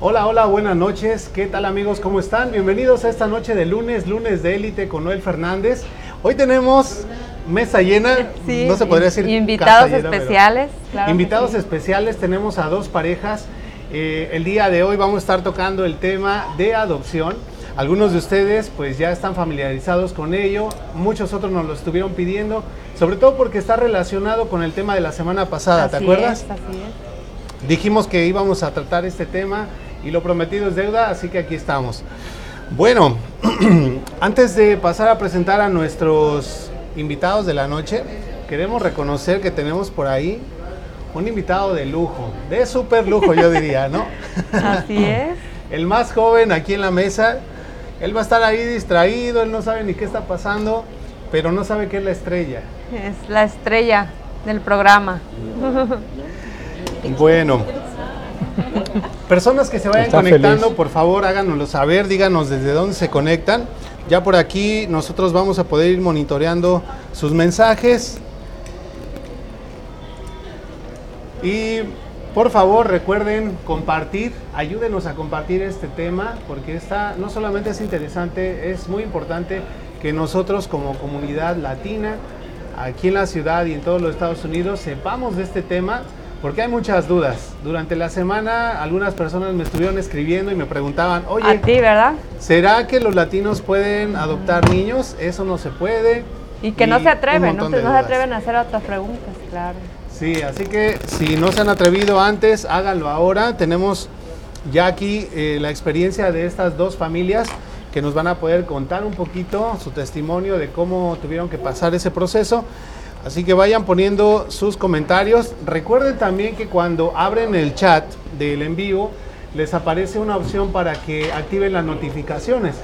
Hola, hola, buenas noches. ¿Qué tal amigos? ¿Cómo están? Bienvenidos a esta noche de lunes, lunes de élite con Noel Fernández. Hoy tenemos mesa llena, Sí, no se podría decir. invitados llena, especiales. claro invitados sí. especiales, tenemos a dos parejas. Eh, el día de hoy vamos a estar tocando el tema de adopción. Algunos de ustedes pues ya están familiarizados con ello, muchos otros nos lo estuvieron pidiendo, sobre todo porque está relacionado con el tema de la semana pasada, ¿te acuerdas? es, así es. Dijimos que íbamos a tratar este tema y lo prometido es deuda, así que aquí estamos. Bueno, antes de pasar a presentar a nuestros invitados de la noche, queremos reconocer que tenemos por ahí un invitado de lujo, de súper lujo yo diría, ¿no? Así es. El más joven aquí en la mesa, él va a estar ahí distraído, él no sabe ni qué está pasando, pero no sabe qué es la estrella. Es la estrella del programa. Bueno, personas que se vayan Está conectando, feliz. por favor háganoslo saber, díganos desde dónde se conectan. Ya por aquí nosotros vamos a poder ir monitoreando sus mensajes. Y por favor recuerden compartir, ayúdenos a compartir este tema, porque esta no solamente es interesante, es muy importante que nosotros como comunidad latina, aquí en la ciudad y en todos los Estados Unidos, sepamos de este tema, porque hay muchas dudas. Durante la semana algunas personas me estuvieron escribiendo y me preguntaban, A oye, ti, ¿verdad? ¿será que los latinos pueden adoptar niños? Eso no se puede. Y que no se atreven, no no se atreven a hacer otras preguntas, claro. Sí, así que si no se han atrevido antes, háganlo ahora. Tenemos ya aquí eh, la experiencia de estas dos familias que nos van a poder contar un poquito su testimonio de cómo tuvieron que pasar ese proceso. Así que vayan poniendo sus comentarios. Recuerden también que cuando abren el chat del en vivo, les aparece una opción para que activen las notificaciones.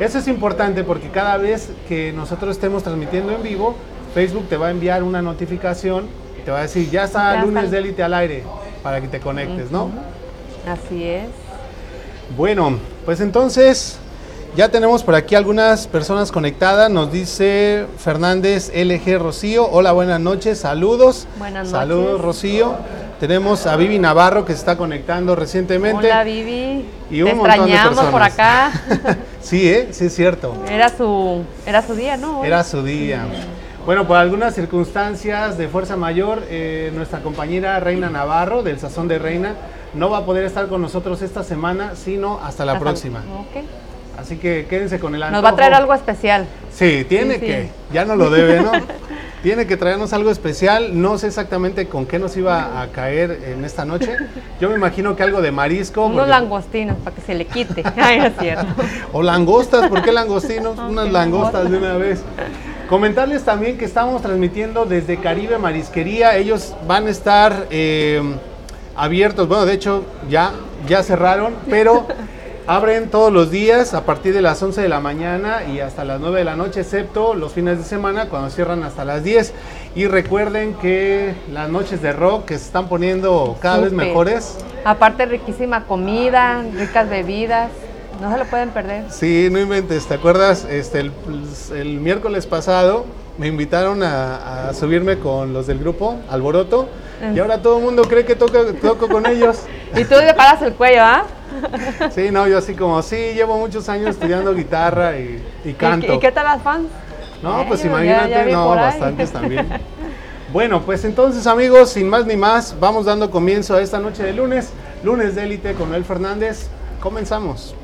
Eso es importante porque cada vez que nosotros estemos transmitiendo en vivo, Facebook te va a enviar una notificación, te va a decir, ya está Ya lunes está. de élite al aire, para que te conectes, ¿no? Así es. Bueno, pues entonces ya tenemos por aquí algunas personas conectadas. Nos dice Fernández LG Rocío. Hola, buenas noches, saludos. Buenas Saludos, noches. Rocío. Tenemos a Vivi Navarro que se está conectando recientemente. Hola, Vivi. Y Te un montón de extrañamos por personas. acá. sí, ¿eh? sí es cierto. Era su, era su día, ¿no? Era su día. Bueno, por algunas circunstancias de fuerza mayor, eh, nuestra compañera Reina Navarro, del Sazón de Reina, no va a poder estar con nosotros esta semana, sino hasta la Hasta- próxima. Ok. Así que quédense con el antojo. Nos va a traer algo especial. Sí, tiene Sí, sí. que, ya no lo debe, ¿no? tiene que traernos algo especial. No sé exactamente con qué nos iba a caer en esta noche. Yo me imagino que algo de marisco. Unos porque- langostinos para que se le quite. Ay, no es cierto. O langostas, ¿por qué langostinos? Unas langostas de una vez. Comentarles también que estamos transmitiendo desde Caribe Marisquería. Ellos van a estar eh, abiertos, bueno, de hecho ya, ya cerraron, pero abren todos los días a partir de las 11 de la mañana y hasta las 9 de la noche, excepto los fines de semana cuando cierran hasta las 10. Y recuerden que las noches de rock que se están poniendo cada vez mejores. Aparte, riquísima comida, ricas bebidas. No se lo pueden perder. Sí, no inventes, ¿te acuerdas? Este, el, el miércoles pasado me invitaron a, a subirme con los del grupo Alboroto y ahora todo el mundo cree que toco, toco con ellos. Y tú le paras el cuello, ¿ah? Sí, no, yo así como, sí, llevo muchos años estudiando guitarra y, y ¿Y, canto. y qué tal las fans? No, pues ya- imagínate, ya no, bastantes también. Bueno, pues entonces amigos, sin más ni más, vamos dando comienzo a esta noche de lunes, lunes de élite con Noel Fernández. Comenzamos.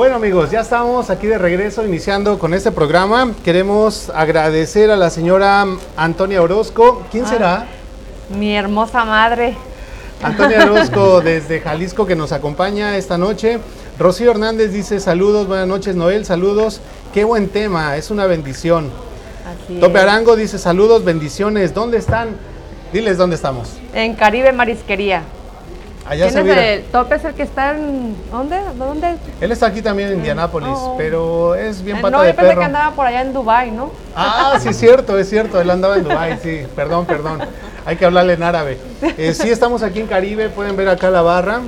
Bueno amigos, ya estamos aquí de regreso iniciando con este programa. Queremos agradecer a la señora Antonia Orozco. ¿Quién Ah. será? Mi hermosa madre. Antonia Orozco desde Jalisco que nos acompaña esta noche. Rocío Hernández dice saludos, buenas noches Noel, saludos. Qué buen tema, es una bendición. Así Tope es. Arango dice saludos, bendiciones. ¿Dónde están? Diles dónde estamos. En Caribe Marisquería. Allá se ¿Quién es mira. el top? Es el que está en. ¿Dónde? ¿Dónde? Él está aquí también en Indianápolis, Oh. pero es bien Eh, pata no, de yo pensé perro. que andaba por allá en Dubai, ¿no? Ah, sí, es cierto, es cierto. Él andaba en Dubái, sí. Perdón, perdón. Hay que hablarle en árabe. Eh, sí, estamos aquí en Caribe. Pueden ver acá la barra.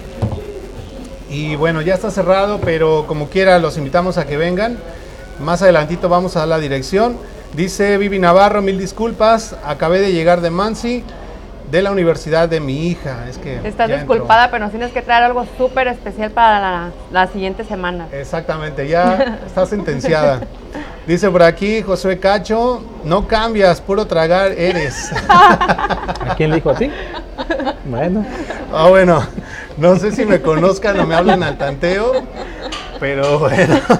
Y bueno, ya está cerrado, pero como quiera, los invitamos a que vengan. Más adelantito vamos a dar la dirección. Dice Vivi Navarro, mil disculpas. Acabé de llegar de Mansi, de la universidad de mi hija. Es que Estás entró. disculpada, pero nos tienes que traer algo súper especial para la, la siguiente semana. Exactamente, ya está sentenciada. Dice por aquí Josué Cacho, no cambias, puro tragar eres. ¿A quién le dijo a ti? Bueno, Ah, bueno, no sé si me conozcan o me hablan al tanteo, pero bueno.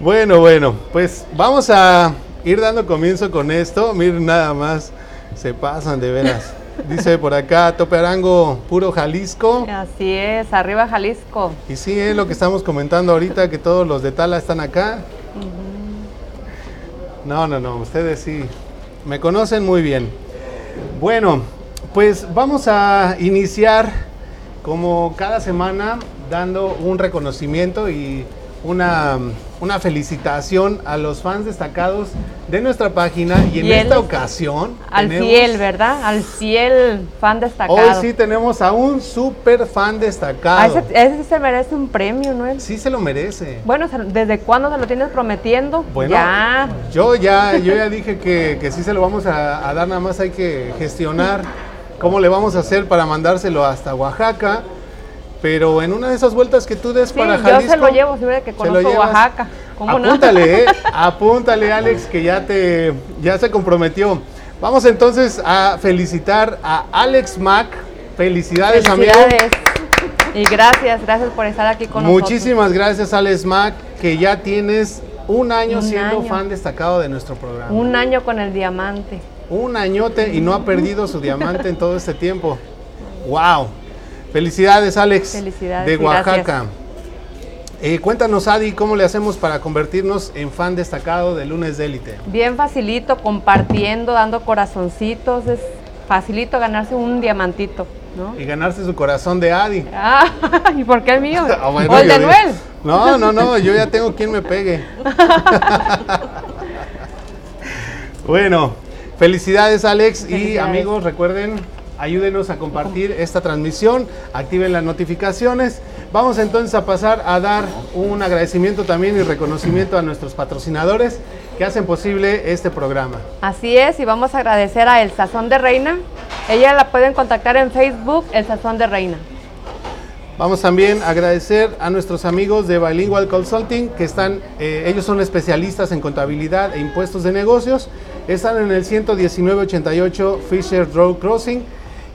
Bueno, bueno, pues vamos a ir dando comienzo con esto. Miren nada más, se pasan de veras. Dice por acá, Tope Arango, puro Jalisco. Así es, arriba Jalisco. Y sí, es lo que estamos comentando ahorita, que todos los de Tala están acá. No, no, no, ustedes sí me conocen muy bien. Bueno, pues vamos a iniciar como cada semana dando un reconocimiento y una, una felicitación a los fans destacados de nuestra página y en Y esta es ocasión Al fiel, ¿verdad? Al fiel fan destacado. hoy sí tenemos a un super fan A destacado. ese, ese sí se merece un premio, ¿no? Sí se lo merece. Bueno, ¿desde cuándo se lo tienes prometiendo? Bueno, ya. yo ya, yo ya dije que, que sí se lo vamos a, a dar, nada más hay que gestionar cómo le vamos a hacer para mandárselo hasta Oaxaca. Pero en una de esas vueltas que tú des Sí, para yo Jalisco. se lo llevo, si ve que se lo conozco. Oaxaca. ¿Cómo no? apúntale, eh, apúntale, Alex, que ya te, ya se comprometió. Vamos entonces a felicitar a Alex Mac. Felicidades, amigo. Felicidades. Y gracias, gracias por estar aquí con Muchísimas gracias, Alex Mac, que ya tienes un año Un siendo año. fan destacado de nuestro programa. nosotros. Un año con el diamante. Un añote y no ha perdido su diamante en todo este tiempo. ¡Wow! Felicidades, Alex. Felicidades De. Oaxaca. Eh, cuéntanos, Adi, cómo le hacemos para convertirnos en fan destacado de Lunes de Élite. Bien facilito, compartiendo, dando corazoncitos. Es facilito ganarse un diamantito, ¿no? Y ganarse su corazón de Adi. Ah, ¿y por qué el mío? Ah, bueno, ¿O el de Noel? No, no, no, yo ya tengo quien me pegue. bueno, felicidades Alex y amigos, recuerden, ayúdenos a compartir esta transmisión, activen las notificaciones. Vamos entonces a pasar a dar un agradecimiento también y reconocimiento a nuestros patrocinadores que hacen posible este programa. Así es, y vamos a agradecer a El Sazón de Reina. Ella la pueden contactar en Facebook, El Sazón de Reina. Vamos también a agradecer a nuestros amigos de Bilingual Consulting, que están, eh, ellos son especialistas en contabilidad e impuestos de negocios. Están en el 11988 Fisher Road Crossing,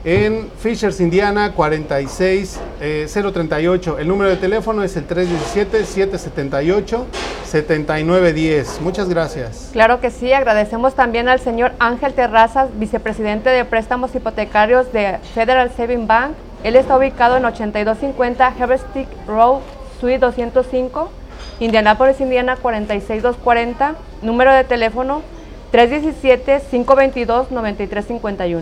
en Fishers, Indiana, 46038. El número de teléfono es el 317-778-7910. Muchas gracias. Claro que sí, agradecemos también al señor Ángel Terrazas, vicepresidente de préstamos hipotecarios de Federal Saving Bank. Él está ubicado en 8250 Heberstick Road, Suite 205, Indianapolis, Indiana 46240. Número de teléfono 317-522-9351.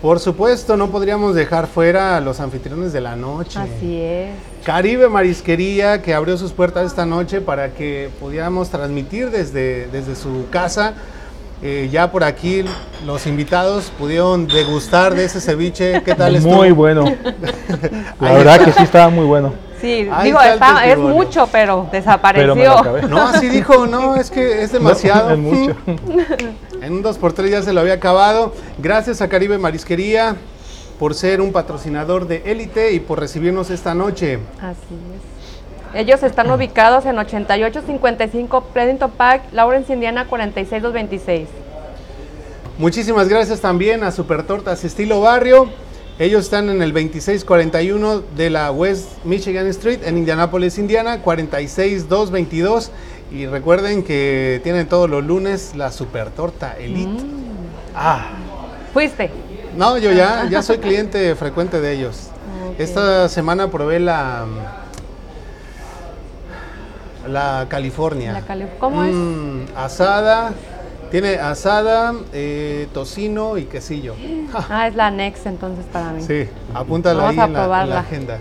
Por supuesto, no podríamos dejar fuera a los anfitriones de la noche. Así es. Caribe Marisquería que abrió sus puertas esta noche para que pudiéramos transmitir desde, desde su casa. Eh, ya por aquí los invitados pudieron degustar de ese ceviche. ¿Qué tal estuvo? muy bueno. La verdad que sí estaba muy bueno. Sí, Ahí digo, está es mucho, pero desapareció. No, así dijo, no, es que es demasiado. No, es mucho. En un 2x3 ya se lo había acabado. Gracias a Caribe Marisquería por ser un patrocinador de élite y por recibirnos esta noche. Así es. Ellos están ubicados en 8855 Pleasanton Park, Lawrence, Indiana 46226. Muchísimas gracias también a Super Tortas Estilo Barrio. Ellos están en el 2641 de la West Michigan Street en Indianapolis, Indiana, 46222. Y recuerden que tienen todos los lunes la Super Torta Elite. Ah, ¿Fuiste? no, yo ya, ya soy cliente frecuente de ellos. Esta semana probé la la California. La Cali- ¿Cómo es? Mm, asada Tiene asada, eh, tocino y quesillo. Ah, es la Next entonces para mí. Sí, apúntala Vamos ahí a en la, en la probarla. agenda.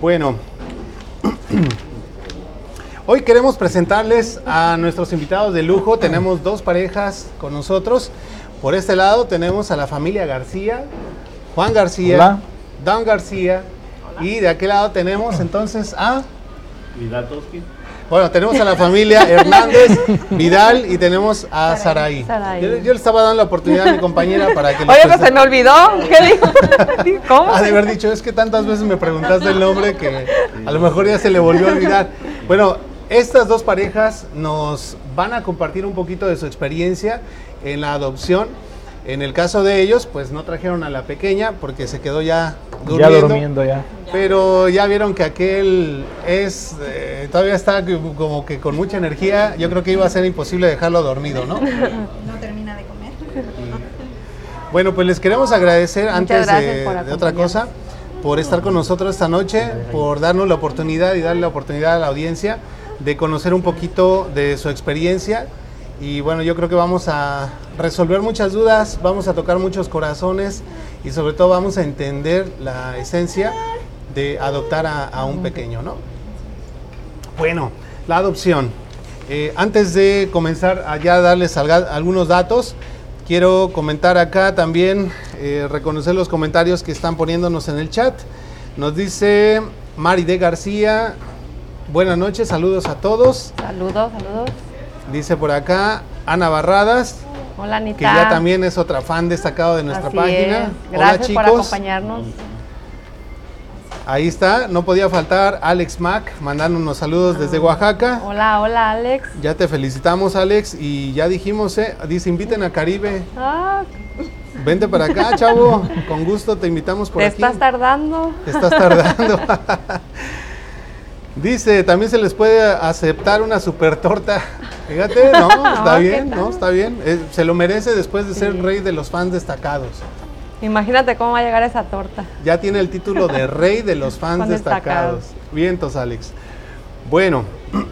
Bueno, hoy queremos presentarles a nuestros invitados de lujo. Tenemos dos parejas con nosotros. Por este lado tenemos a la familia García, Juan García, Hola. Dan García. Y de aquel lado tenemos entonces a... Bueno, tenemos a la familia Hernández, Vidal y tenemos a Saraí. Saraí. Yo, yo le estaba dando la oportunidad a mi compañera para que... Oye, pues se me olvidó. ¿Qué dijo? ¿Cómo? Ha de haber dicho, es que tantas veces me preguntaste el nombre que a lo mejor ya se le volvió a olvidar. Bueno, estas dos parejas nos van a compartir un poquito de su experiencia en la adopción. En el caso de ellos, pues no trajeron a la pequeña porque se quedó ya durmiendo. Ya durmiendo ya. Pero ya vieron que aquel es, eh, todavía está como que con mucha energía. Yo creo que iba a ser imposible dejarlo dormido, ¿no? no termina de comer. Bueno, pues les queremos agradecer Muchas antes de, de otra cosa por estar con nosotros esta noche, por darnos la oportunidad y darle la oportunidad a la audiencia de conocer un poquito de su experiencia. Y bueno, yo creo que vamos a resolver muchas dudas, vamos a tocar muchos corazones y sobre todo vamos a entender la esencia de adoptar a, a un pequeño, ¿no? Bueno, la adopción. Eh, antes de comenzar a ya darles algunos datos, quiero comentar acá también, eh, reconocer los comentarios que están poniéndonos en el chat. Nos dice Mari de García, buenas noches, saludos a todos. Saludos, saludos. Dice por acá Ana Barradas, Hola, Anita. que ya también es otra fan destacado de nuestra Así página. es. Hola Gracias por chicos. acompañarnos. Ahí está, no podía faltar Alex Mac, mandándonos saludos desde Oaxaca. Hola, hola, Alex. Ya te felicitamos, Alex. Y ya dijimos, ¿eh? Dice, inviten a Caribe. Ah, Vente para acá, chavo. Con gusto te invitamos por te aquí. estás tardando. Te estás tardando. Dice, también se les puede aceptar una super torta. Fíjate, no, está Oh, ¿qué bien, no, está bien. Eh, se lo merece después de ser rey de los fans destacados. Imagínate cómo va a llegar esa torta. Ya tiene el título de rey de los fans Fan destacados. destacados. Vientos, Alex. Bueno,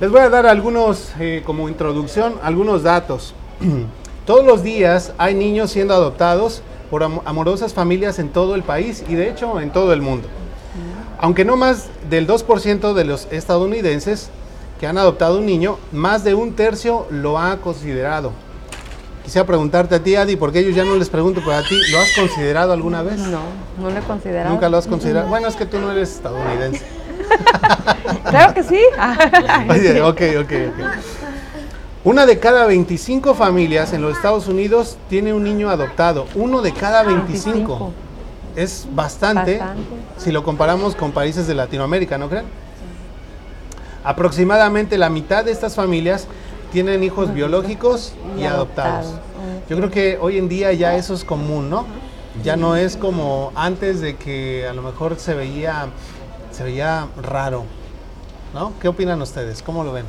les voy a dar algunos, eh, como introducción, algunos datos. Todos los días hay niños siendo adoptados por am- amorosas familias en todo el país y de hecho en todo el mundo. Aunque no más del 2% de los estadounidenses que han adoptado un niño, más de un tercio lo ha considerado. Quisiera preguntarte a ti, Adi, porque ellos ya no les pregunto, pero a ti, ¿lo has considerado alguna vez? No, no lo he considerado. Nunca lo has considerado. Bueno, es que tú no eres estadounidense. Claro que sí. Oye, ok, ok, ok. Una de cada 25 familias en los Estados Unidos tiene un niño adoptado. Uno de cada 25. 25. Es bastante, Bastante. si lo comparamos con países de Latinoamérica, ¿no creen? Aproximadamente la mitad de estas familias tienen hijos biológicos y, Y adoptados. adoptados. Yo creo que hoy en día ya eso es común, ¿no? Ya no es como antes de que a lo mejor se veía, se veía raro, ¿no? ¿Qué opinan ustedes? ¿Cómo lo ven?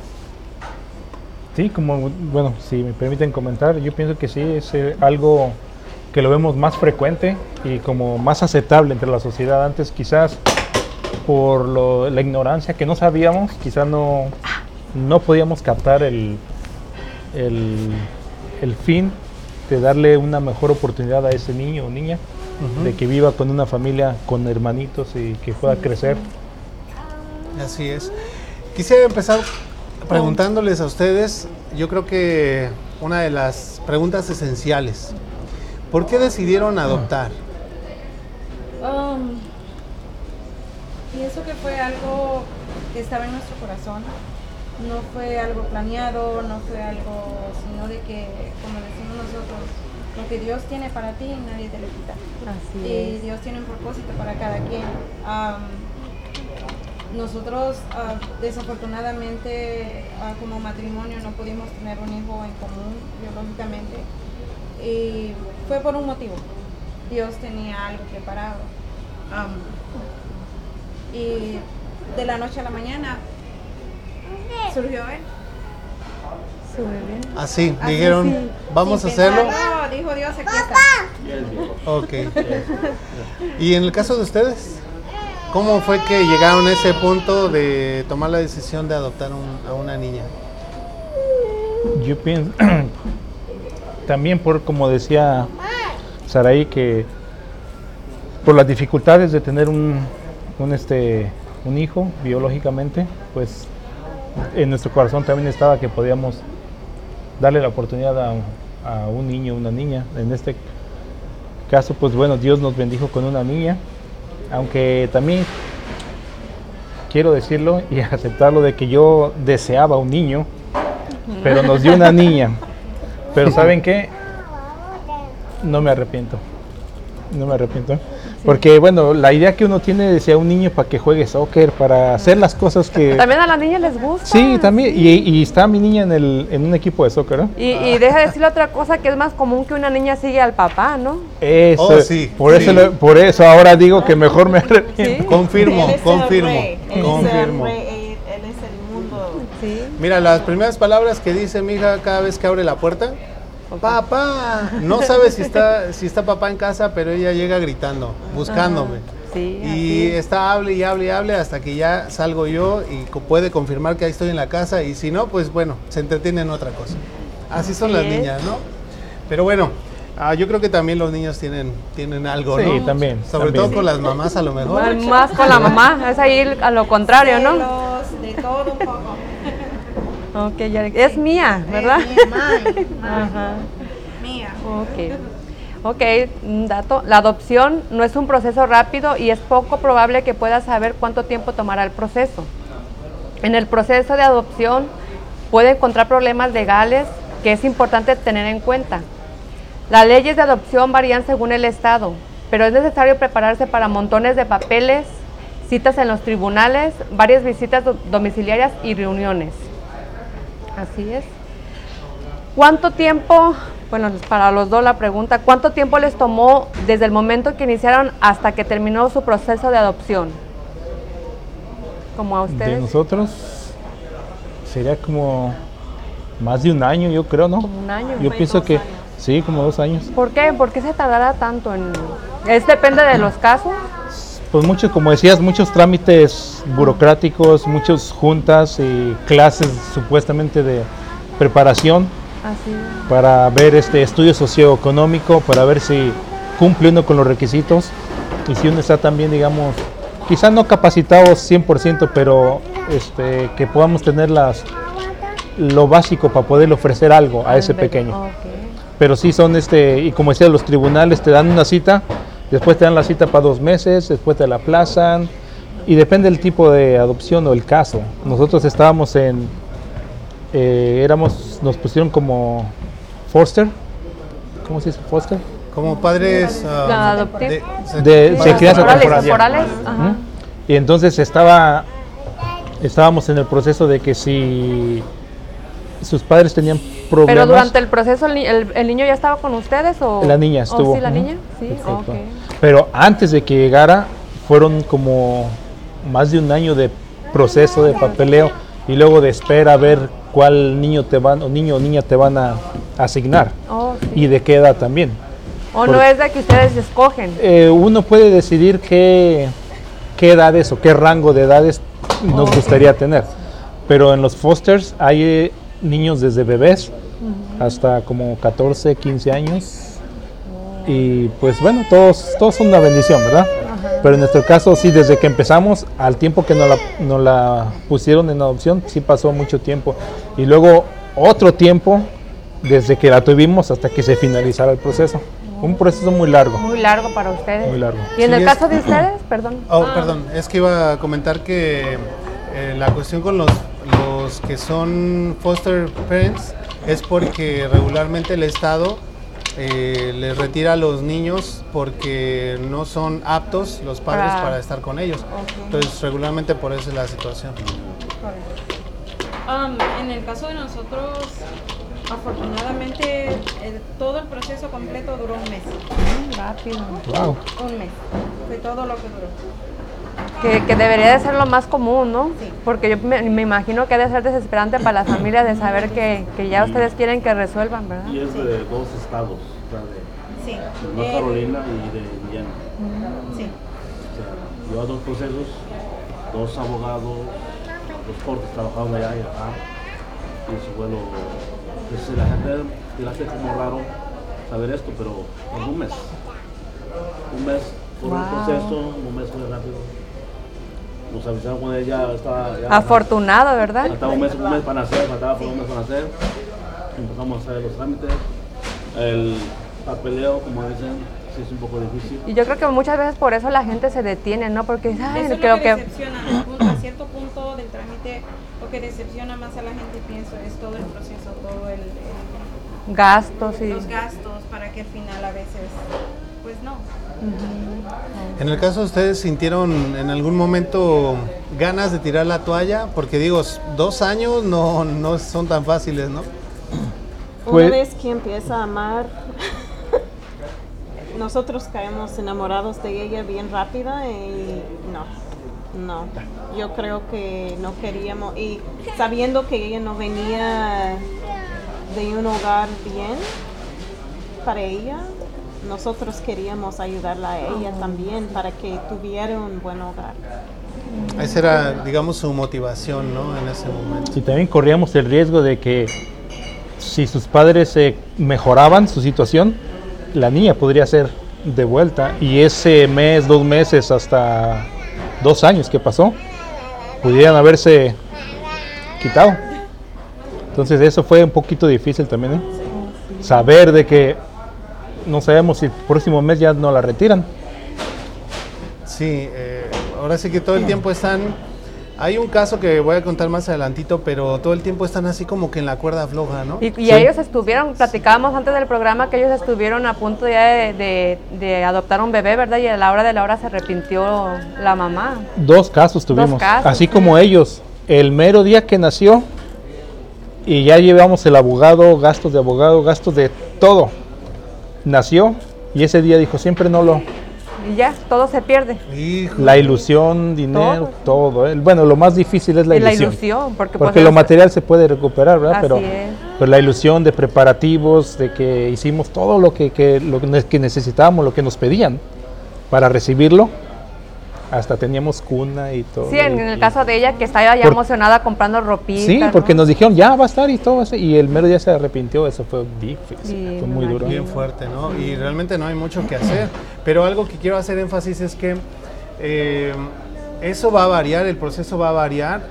Sí, como, bueno, si me permiten comentar, yo pienso que sí, es eh, algo que lo vemos más frecuente y como más aceptable entre la sociedad. Antes quizás por lo- la ignorancia que no sabíamos, quizás no, no podíamos captar el, el, el fin de darle una mejor oportunidad a ese niño o niña, de que viva con una familia, con hermanitos y que pueda crecer. Así es. Quisiera empezar preguntándoles a ustedes, yo creo que una de las preguntas esenciales. ¿Por qué decidieron adoptar? Um, pienso que fue algo que estaba en nuestro corazón. No fue algo planeado, no fue algo, sino de que, como decimos nosotros, lo que Dios tiene para ti, nadie te lo quita. Así y es. Dios tiene un propósito para cada quien. Am, nosotros ah, desafortunadamente ah, como matrimonio no pudimos tener un hijo en común biológicamente y fue por un motivo. Dios tenía algo preparado. Am, y de la noche a la mañana surgió él. Así, Así, dijeron, sí. vamos a hacerlo. pensarlo, dijo Dios, aquí está. Ok. ¿Y en el caso de ustedes? ¿Cómo fue que llegaron a ese punto de tomar la decisión de adoptar un- a una niña? Yo pienso, también por como decía Saraí, que por las dificultades de tener un, un, este, un hijo biológicamente, pues en nuestro corazón también estaba que podíamos darle la oportunidad a, a un niño, una niña. En este caso, pues bueno, Dios nos bendijo con una niña, aunque también quiero decirlo y aceptarlo de que yo deseaba un niño, pero nos dio una niña. Pero ¿saben qué? No me arrepiento. No me arrepiento. Porque bueno, la idea que uno tiene de ser un niño para que juegue soccer, para hacer las cosas que... También a las niñas les gusta. Sí, también. Y, y está mi niña en, el, en un equipo de soccer, ¿no? Y, y deja de decirle otra cosa que es más común que una niña sigue al papá, ¿no? Eso, Oh, sí, por, sí. Eso, lo- por eso ahora digo que mejor me arrepiento. Sí. Confirmo, confirmo, confirmo. rey, él, él es el mundo. Sí. Mira, las primeras palabras que dice mi hija cada vez que abre la puerta, papá, no sabe si está, si está papá en casa, pero ella llega gritando, buscándome. Sí, Y es. está hable y hable y hable hasta que ya salgo yo y puede confirmar que ahí estoy en la casa y si no, pues bueno, se entretiene en otra cosa. Así son las niñas, ¿no? Pero bueno, ah, yo creo que también los niños tienen, tienen algo, Sí, ¿no? también, Sobre también. todo con las mamás a lo mejor. Más- con la mamá, es ahí a lo contrario, ¿no? De todo un poco. Ok, ya- es mía, ¿verdad? Es mía, mine, mine, Ajá. mía. Ok. Ok, un dato. La adopción no es un proceso rápido y es poco probable que puedas saber cuánto tiempo tomará el proceso. En el proceso de adopción puede encontrar problemas legales que es importante tener en cuenta. Las leyes de adopción varían según el estado, pero es necesario prepararse para montones de papeles, citas en los tribunales, varias visitas do- domiciliarias y reuniones. Así es. ¿Cuánto tiempo, bueno, para los dos la pregunta, cuánto tiempo les tomó desde el momento que iniciaron hasta que terminó su proceso de adopción? Como a De ustedes. nosotros sería como más de un año, yo creo, ¿no? Como un año. Yo pienso que años. sí, como dos años. ¿Por qué? ¿Por qué se tardará tanto en...? ¿Es depende de los casos? Pues mucho, como decías, muchos trámites burocráticos, muchas juntas y clases supuestamente de preparación Así para ver este estudio socioeconómico, para ver si cumple uno con los requisitos y si uno está también, digamos, quizá no capacitados 100%, pero este, que podamos tener las, lo básico para poderle ofrecer algo a ese pequeño. Pero sí son, este, y como decía, los tribunales te dan una cita, después te dan la cita para dos meses, después te la aplazan, y depende del tipo de adopción o el caso. Nosotros estábamos en, eh, éramos, nos pusieron como foster, ¿cómo se dice foster? Como padres adoptiva. de, De- padres se crianza temporales, temporal. Ujú. Y entonces estaba, estábamos en el proceso de que si sus padres tenían problemas, Pero durante el proceso, ¿el, el- el niño ya estaba con ustedes o...? La niña ¿O estuvo. sí, la niña? Sí. Pero antes de que llegara, fueron como más de un año de proceso de papeleo y luego de espera a ver cuál niño te van o niño o niña te van a asignar Oh, sí. y de qué edad también. ¿O por- no es de que ustedes escogen? Eh, uno puede decidir qué, qué edades o qué rango de edades nos Ok. gustaría tener. Pero en los fosters hay niños desde bebés hasta como 14, 15 años. Y pues bueno, todos, todos son una bendición, ¿verdad? Pero en nuestro caso, sí, desde que empezamos, al tiempo que nos la, nos la pusieron en adopción, sí pasó mucho tiempo. Y luego otro tiempo, desde que la tuvimos hasta que se finalizara el proceso. Un proceso muy largo. Muy largo para ustedes. Muy largo. ¿Y en Sí, el es- caso de ustedes? Perdón. Oh, perdón, es que iba a comentar que eh, la cuestión con los, los que son foster parents es porque regularmente el Estado eh, les retira a los niños porque no son aptos los padres Para- para estar con ellos. Entonces, regularmente por eso es la situación. Um, en el caso de nosotros, afortunadamente, el- todo el proceso completo duró un mes. Rápido. Wow. Un mes. Fue todo lo que duró. Que, que debería de ser lo más común, ¿no? Sí. Porque yo me, me imagino que ha de ser desesperante para las familias de saber que, que ya ustedes quieren que resuelvan, ¿verdad? Y es de dos estados, o sea, de, Sí. de North Eh, Carolina y de Indiana. sí. O sea, lleva dos procesos, dos abogados, los cortes trabajaron allá y acá. Y eso fue lo, Pues la gente le hace como raro saber esto, pero en un mes. Un mes por un proceso, un mes muy rápido. Nos avisaron cuando ella estaba ya Afortunado, ¿verdad? Faltaba un mes, un mes para nacer, faltaba por un mes para nacer. Empezamos a hacer los trámites. El papeleo, como dicen, sí es un poco difícil. Y yo creo que muchas veces por eso la gente se detiene, ¿no? Porque ay, Eso es creo lo que, que... decepciona, a, punto- a cierto punto del trámite, lo que decepciona más a la gente, pienso, es todo el proceso, todo el, el- gastos y... los gastos, para que al final a veces, pues no. En el caso de ustedes, ¿sintieron en algún momento ganas de tirar la toalla? Porque digo, dos años no, no son tan fáciles, ¿no? Una vez que empieza a amar, nosotros caemos enamorados de ella bien rápida y no, no. Yo creo que no queríamos, y sabiendo que ella no venía de un hogar bien para ella, nosotros queríamos ayudarla a ella también para que tuviera un buen hogar. Esa era, digamos, su motivación, ¿no? En ese momento. Si también corríamos el riesgo de que si sus padres eh, mejoraban su situación, la niña podría ser de vuelta. Y ese mes, dos meses, hasta dos años que pasó, pudieran haberse quitado. Entonces eso fue un poquito difícil también. ¿eh? Saber de que no sabemos si el próximo mes ya no la retiran. Sí, eh, ahora sí que todo el tiempo están... Hay un caso que voy a contar más adelantito, pero todo el tiempo están así como que en la cuerda floja, ¿no? Y, y Sí. ellos estuvieron, platicábamos antes del programa que ellos estuvieron a punto ya de, de- de adoptar un bebé, ¿verdad? Y a la hora de la hora se arrepintió la mamá. Dos casos tuvimos. casos, Así sí. como ellos, el mero día que nació, y ya llevamos el abogado, gastos de abogado, gastos de todo. Nació y ese día dijo, siempre no lo... Y ya, todo se pierde. Hijo, La ilusión, dinero, todo. ¿eh? Bueno, lo más difícil es la Y la ilusión. porque, Porque pues, lo es- material se puede recuperar, ¿verdad? Así Pero, es. pero la ilusión de preparativos, de que hicimos todo lo que, que- lo que necesitábamos, lo que nos pedían para recibirlo, hasta teníamos cuna y todo. Sí, en, y- en el caso de ella que estaba ya Por- emocionada comprando ropita. Sí, ¿no? porque nos dijeron, ya va a estar y todo eso, y el mero día se arrepintió, eso fue difícil, Sí, fue muy duro. bien fuerte, ¿no? Y realmente no hay mucho que hacer. Pero algo que quiero hacer énfasis es que eh, eso va a variar, el proceso va a variar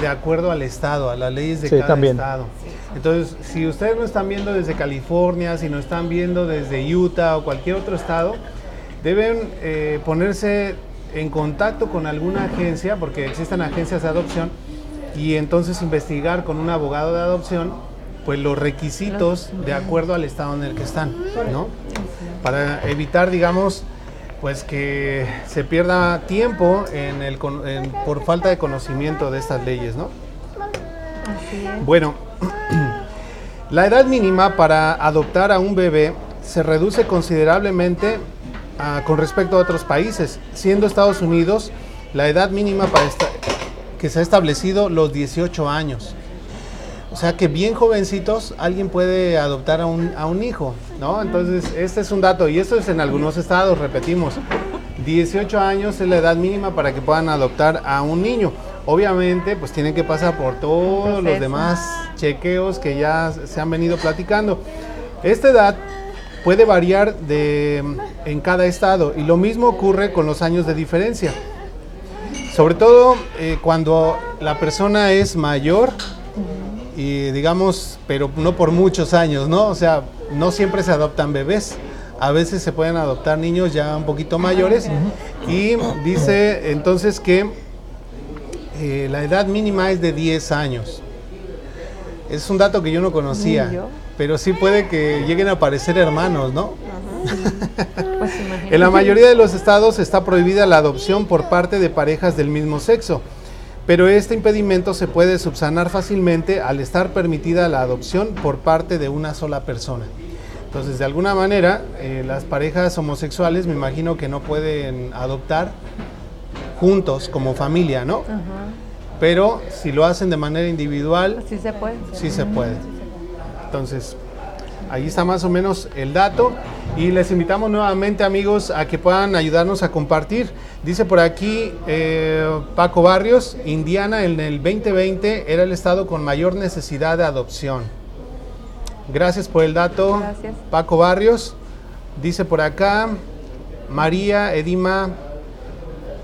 de acuerdo al estado, a las leyes de Sí, cada también. estado. Entonces, si ustedes no están viendo desde California, si no están viendo desde Utah o cualquier otro estado, deben eh, ponerse en contacto con alguna agencia, porque existen agencias de adopción, y entonces investigar con un abogado de adopción, pues los requisitos de acuerdo al estado en el que están, ¿no? Para evitar, digamos, pues que se pierda tiempo en el, en- por falta de conocimiento de estas leyes, ¿no? Bueno, la edad mínima para adoptar a un bebé se reduce considerablemente ah, con respecto a otros países, siendo Estados Unidos la edad mínima para esta- que se ha establecido los 18 años. O sea que bien jovencitos alguien puede adoptar a un, a un hijo, ¿no? Entonces, este es un dato y esto es en algunos estados, repetimos. 18 años es la edad mínima para que puedan adoptar a un niño. Obviamente, pues tienen que pasar por todos los demás chequeos que ya se han venido platicando. Esta edad puede variar de, en cada estado y lo mismo ocurre con los años de diferencia. Sobre todo eh, cuando la persona es mayor y digamos, pero no por muchos años, ¿no? O sea, no siempre se adoptan bebés. A veces se pueden adoptar niños ya un poquito mayores. Y dice entonces que eh, la edad mínima es de 10 años. Es un dato que yo no conocía. Pero sí puede que lleguen a aparecer hermanos, ¿no? Pues. En la mayoría de los estados está prohibida la adopción por parte de parejas del mismo sexo, pero este impedimento se puede subsanar fácilmente al estar permitida la adopción por parte de una sola persona. Entonces, de alguna manera, eh, las parejas homosexuales me imagino que no pueden adoptar juntos como familia, ¿no? Ajá. Pero si lo hacen de manera individual, Sí se puede. Sí se puede. Entonces, ahí está más o menos el dato. Y les invitamos nuevamente, amigos, a que puedan ayudarnos a compartir. Dice por aquí eh, Paco Barrios, Indiana en el 2020 era el estado con mayor necesidad de adopción. Gracias por el dato. Gracias. Paco Barrios. Dice por acá, María Edima,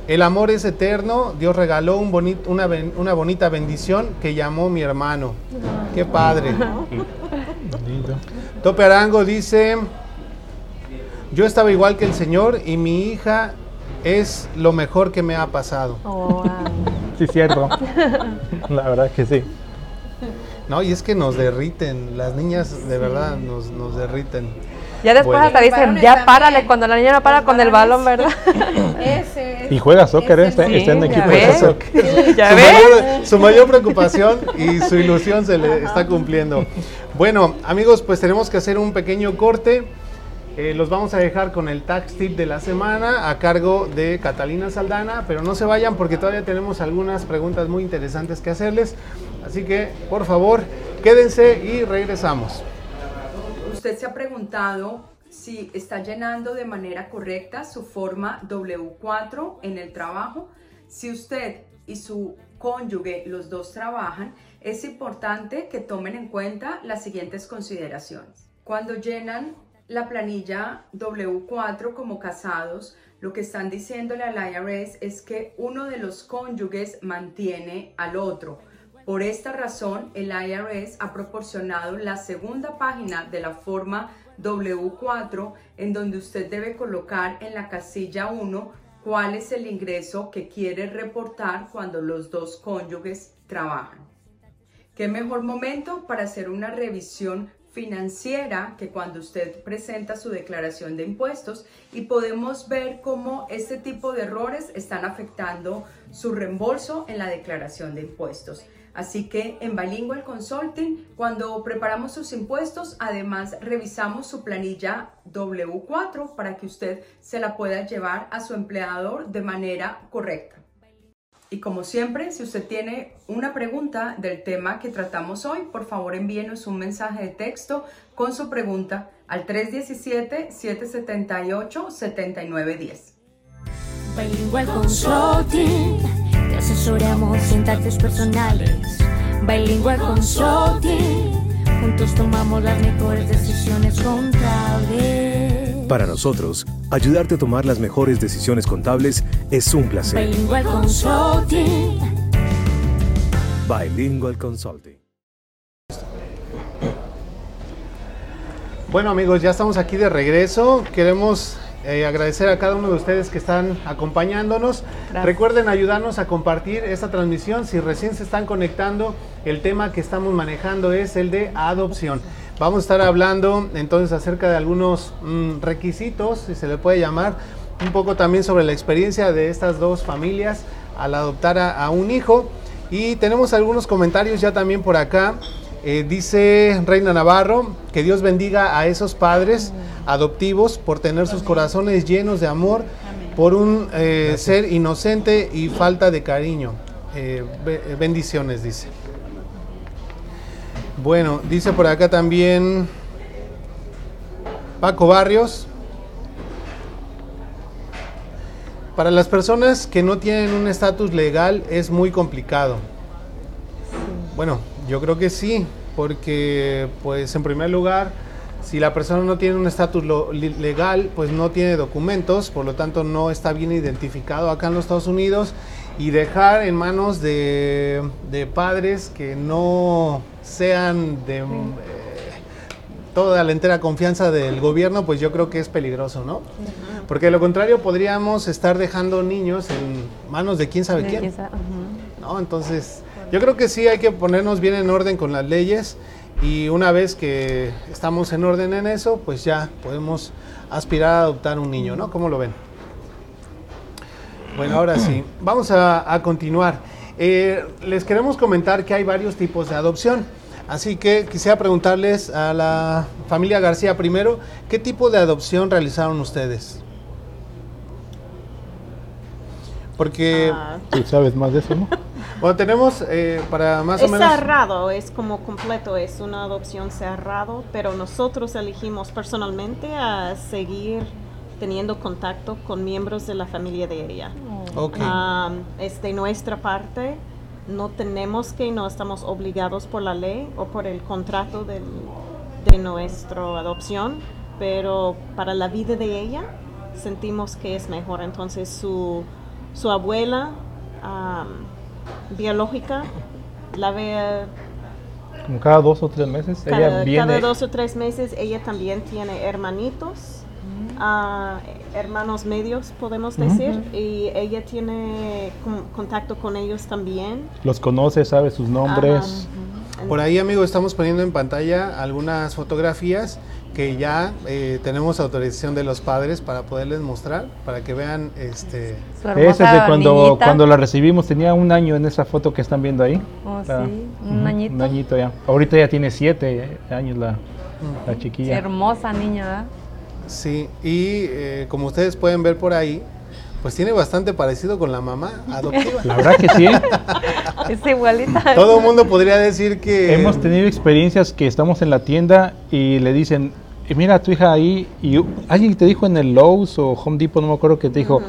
el amor es eterno. Dios regaló un bonit- una, ben- una bonita bendición que llamó mi hermano. Qué padre. Lindo. Tope Arango dice, yo estaba igual que el Señor y mi hija es lo mejor que me ha pasado. Oh, wow. Sí, cierto. La verdad que sí. No, y es que nos derriten, las niñas de verdad nos, nos derriten. Ya después Bueno. hasta dicen, ya párale, cuando la niña no para con el balón. ¿verdad? Ese es- Y juega soccer, es está, en equipo de soccer. ¿Ya su, ves? mayor, su mayor preocupación y su ilusión se le está cumpliendo. Bueno, amigos, pues tenemos que hacer un pequeño corte. Eh, los vamos a dejar con el tax tip de la semana a cargo de Catalina Saldana, pero no se vayan porque todavía tenemos algunas preguntas muy interesantes que hacerles. Así que, por favor, quédense y regresamos. Usted se ha preguntado si está llenando de manera correcta su forma W4 en el trabajo. Si usted y su cónyuge, los dos trabajan, es importante que tomen en cuenta las siguientes consideraciones. Cuando llenan la planilla W4 como casados, lo que están diciéndole al IRS es que uno de los cónyuges mantiene al otro. Por esta razón, el IRS ha proporcionado la segunda página de la forma W4 en donde usted debe colocar en la casilla 1 cuál es el ingreso que quiere reportar cuando los dos cónyuges trabajan. ¿Qué mejor momento para hacer una revisión financiera que cuando usted presenta su declaración de impuestos y podemos ver cómo este tipo de errores están afectando su reembolso en la declaración de impuestos? Así que en Bilingual Consulting, cuando preparamos sus impuestos, además revisamos su planilla W4 para que usted se la pueda llevar a su empleador de manera correcta. Y como siempre, si usted tiene una pregunta del tema que tratamos hoy, por favor envíenos un mensaje de texto con su pregunta al 317-778-7910. Te asesoramos en taxes personales. Bilingual Consulting, juntos tomamos las mejores decisiones contables. Para nosotros, ayudarte a tomar las mejores decisiones contables es un placer. Bilingual Consulting. Bilingual Consulting. Bueno amigos, ya estamos aquí de regreso. Queremos eh, agradecer a cada uno de ustedes que están acompañándonos. Gracias. Recuerden ayudarnos a compartir esta transmisión. Si recién se están conectando, el tema que estamos manejando es el de adopción. Vamos a estar hablando entonces acerca de algunos mm, requisitos, si se le puede llamar, un poco también sobre la experiencia de estas dos familias al adoptar a, a un hijo. Y tenemos algunos comentarios ya también por acá. Eh, dice Reina Navarro que Dios bendiga a esos padres adoptivos por tener sus corazones llenos de amor por un eh, ser inocente y falta de cariño. Eh, be- bendiciones, dice. Bueno, dice por acá también Paco Barrios. Para las personas que no tienen un estatus legal es muy complicado. Bueno, yo creo que sí, porque pues en primer lugar, si la persona no tiene un estatus legal, pues no tiene documentos, por lo tanto no está bien identificado acá en los Estados Unidos y dejar en manos de, de padres que no sean de eh, toda la entera confianza del gobierno, pues yo creo que es peligroso, ¿no? Porque de lo contrario podríamos estar dejando niños en manos de quién sabe De quién. quién sabe, ujú. ¿no? Entonces, yo creo que sí hay que ponernos bien en orden con las leyes y una vez que estamos en orden en eso, pues ya podemos aspirar a adoptar un niño, ¿no? ¿Cómo lo ven? Bueno, ahora sí, vamos a, a continuar. Eh, les queremos comentar que hay varios tipos de adopción. Así que quisiera preguntarles a la familia García primero, ¿qué tipo de adopción realizaron ustedes? Porque, Ah, Tú sabes más de eso, ¿no? Bueno, tenemos eh, para más o es menos... cerrado, es como completo, es una adopción cerrado, pero nosotros elegimos personalmente a seguir teniendo contacto con miembros de la familia de ella. Ok. Am, es de nuestra parte, no tenemos que, no estamos obligados por la ley o por el contrato del, de nuestra adopción, pero para la vida de ella sentimos que es mejor. Entonces su, su abuela biológica la ve Como cada dos o tres meses, ella cada, viene. cada dos o tres meses. Ella también tiene hermanitos, ah, hermanos medios, podemos decir, y ella tiene con- contacto con ellos también. Los conoce, sabe sus nombres. Por ahí, amigo, estamos poniendo en pantalla algunas fotografías que ya eh, tenemos autorización de los padres para poderles mostrar, para que vean este Esa es de cuando, niñita. cuando la recibimos, tenía un año en esa foto que están viendo ahí. Oh, La- sí, un añito. Un añito ya. Ahorita ya tiene siete años la, la chiquilla. hermosa niña, ¿verdad? Sí, y eh, como ustedes pueden ver por ahí, pues tiene bastante parecido con la mamá adoptiva. La verdad que sí. Es igualita. Todo el mundo podría decir que Hemos tenido experiencias que estamos en la tienda y le dicen, "Eh, mira a tu hija ahí, y alguien te dijo en el Lowe's o Home Depot, no me acuerdo, que te dijo,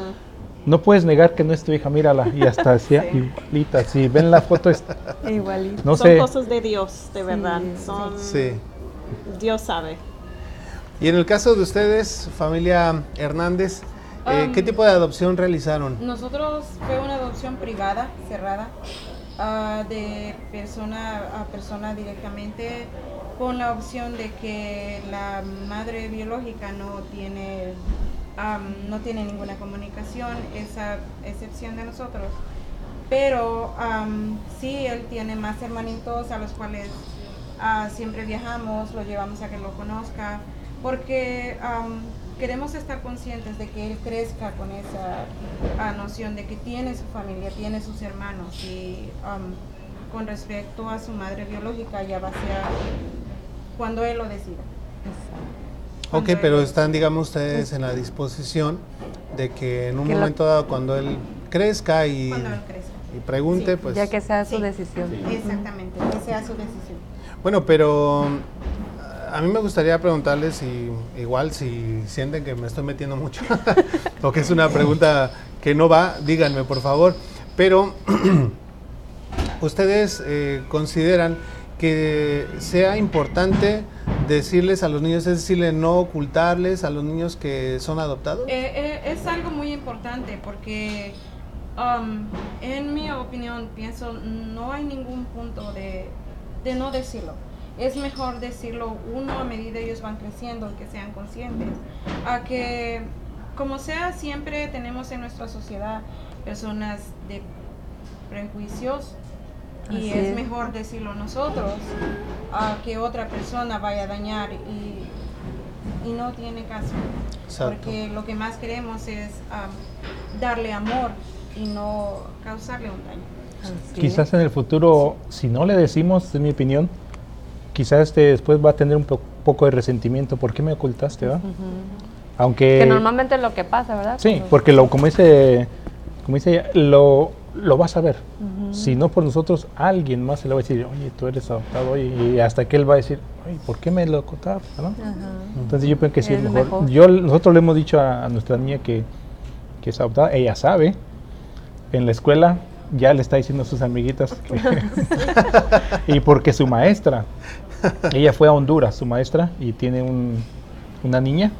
no puedes negar que no es tu hija, mírala. Y hasta decía igualita. Si ven la foto, es- Igualita. no Son sé. cosas de Dios, de verdad. sí. Son, Sí. Dios sabe. Y en el caso de ustedes, familia Hernández, eh, Um, ¿qué tipo de adopción realizaron? Nosotros fue una adopción privada, cerrada, ah, de persona a persona directamente, con la opción de que la madre biológica no tiene, no tiene ninguna comunicación, esa excepción de nosotros. Pero am, sí, él tiene más hermanitos a los cuales ah, siempre viajamos, lo llevamos a que lo conozca, porque queremos estar conscientes de que él crezca con esa ah, noción de que tiene su familia, tiene sus hermanos y am, con respecto a su madre biológica ya va a ser cuando él lo decida. Ok, Cuando pero están, digamos, ustedes en la disposición de que en un Que momento dado, cuando él crezca y, Cuando él crezca. y pregunte, Sí, pues... Ya que sea su Sí. decisión. Exactamente, que sea su decisión. Bueno, pero a mí me gustaría preguntarles si igual si sienten que me estoy metiendo mucho o que es una pregunta que no va, díganme por favor. Pero ustedes eh, consideran que sea importante decirles a los niños, es decirle no ocultarles a los niños que son adoptados. Eh, eh, es algo muy importante porque, um, en mi opinión, pienso no hay ningún punto de, de no decirlo. Es mejor decirlo uno a medida ellos van creciendo, que sean conscientes. A que, como sea, siempre tenemos en nuestra sociedad personas de prejuicios y es es. mejor decirlo nosotros a que otra persona vaya a dañar y, y no tiene caso. Exacto. Porque lo que más queremos es darle amor y no causarle un daño. Así Quizás es. en el futuro, si no le decimos, en mi opinión, quizás este después va a tener un po- poco de resentimiento. ¿Por qué me ocultaste, va? Aunque... Que normalmente es lo que pasa, ¿verdad? Sí, Cuando- porque lo, como dice, como dice ella, lo, lo vas a ver. Si no por nosotros, alguien más se le va a decir, oye, tú eres adoptado, oye", y hasta que él va a decir, oye, ¿por qué me lo. Ajá. Entonces yo creo que sí es, Es mejor. mejor. Yo, nosotros le hemos dicho a, a nuestra niña que, que es adoptada, ella sabe, en la escuela ya le está diciendo a sus amiguitas que- y porque su maestra, ella fue a Honduras, su maestra, y tiene un- una niña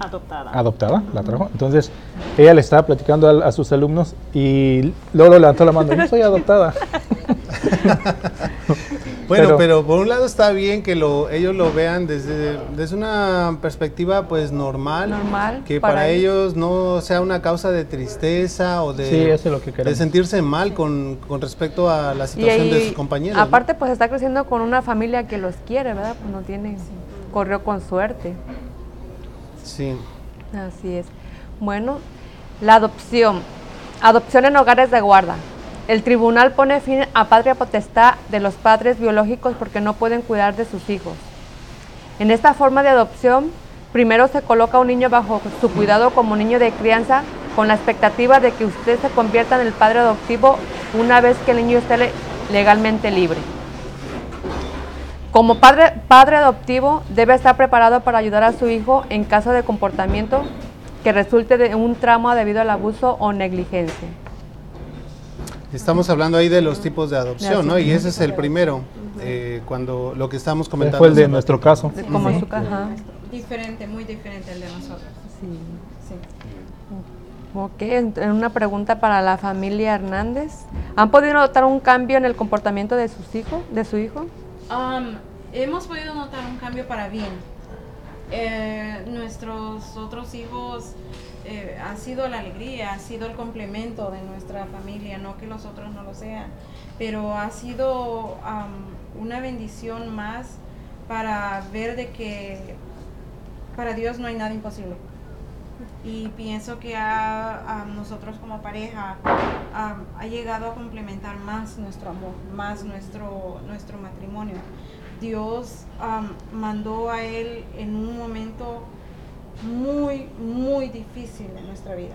Adoptada. adoptada, la trajo. Entonces, ella le estaba platicando a, a sus alumnos y luego levantó la mano, yo soy adoptada. Bueno, pero, Pero- por un lado está bien que lo, ellos lo vean desde, desde una perspectiva pues normal, Normal, que para para, ellos. ellos no sea una causa de tristeza o de, Sí, eso es lo que de sentirse mal con, con respecto a la Y situación de sus compañeros. ¿no? aparte, pues está creciendo con una familia que los quiere, ¿verdad? Pues no tiene, corrió con suerte. Sí. Así es. Bueno, la adopción. Adopción en hogares de guarda. El tribunal pone fin a patria potestad de los padres biológicos porque no pueden cuidar de sus hijos. En esta forma de adopción, primero se coloca un niño bajo su cuidado como niño de crianza con la expectativa de que usted se convierta en el padre adoptivo una vez que el niño esté le- legalmente libre. Como padre, padre adoptivo, debe estar preparado para ayudar a su hijo en caso de comportamiento que resulte de un trauma debido al abuso o negligencia. Estamos hablando ahí de los tipos de adopción, ¿no? Y ese es el primero. eh, cuando lo que estamos comentando. Fue el de nuestro caso. De- como su caja. Diferente, muy diferente el de nosotros. Sí. Sí. Ok, una pregunta para la familia Hernández. ¿Han podido notar un cambio en el comportamiento de sus hijos, de su hijo? Um, hemos podido notar un cambio para bien. Eh, nuestros otros hijos eh, ha sido la alegría, ha sido el complemento de nuestra familia, no que los otros no lo sean, pero ha sido um, una bendición más para ver de que para Dios no hay nada imposible. Y pienso que a, a nosotros como pareja a- ha llegado a complementar más nuestro amor, más nuestro, nuestro matrimonio. Dios am, mandó a Él en un momento muy, muy difícil en nuestra vida.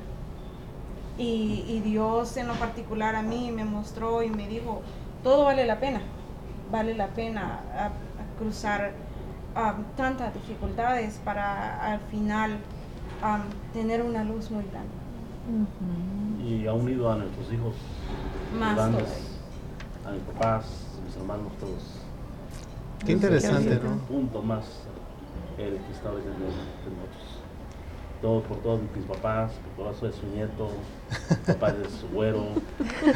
Y, y Dios en lo particular a mí me mostró y me dijo, todo vale la pena, vale la pena a- a cruzar am, tantas dificultades para al final am, tener una luz muy grande. Y ha unido a nuestros hijos Más grandes, a mis papás, a mis hermanos, todos. Qué interesante, ¿no? Un punto más el que en. Todo por todos mis papás, por todo soy su nieto, papá es su güero,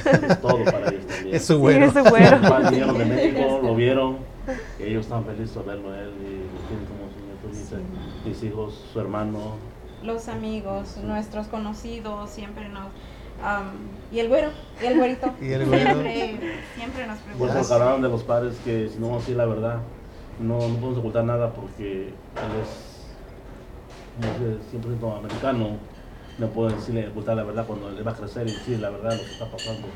es todo para ellos también. Es su güero. es su güero. Mis papás vinieron de México, lo vieron, y ellos estaban felices de verlo él y lo tienen como su nieto, mis, mis hijos, su hermano, Los amigos, nuestros conocidos, siempre nos... am, y el güero, y el güerito. Y el güero. Siempre, siempre nos Por preguntan. eso hablaron de los padres que si no vamos a decir la verdad, no, no podemos ocultar nada porque él es 100% americano. No pueden decirle ocultar la verdad cuando él va a crecer y decir la verdad lo que está pasando.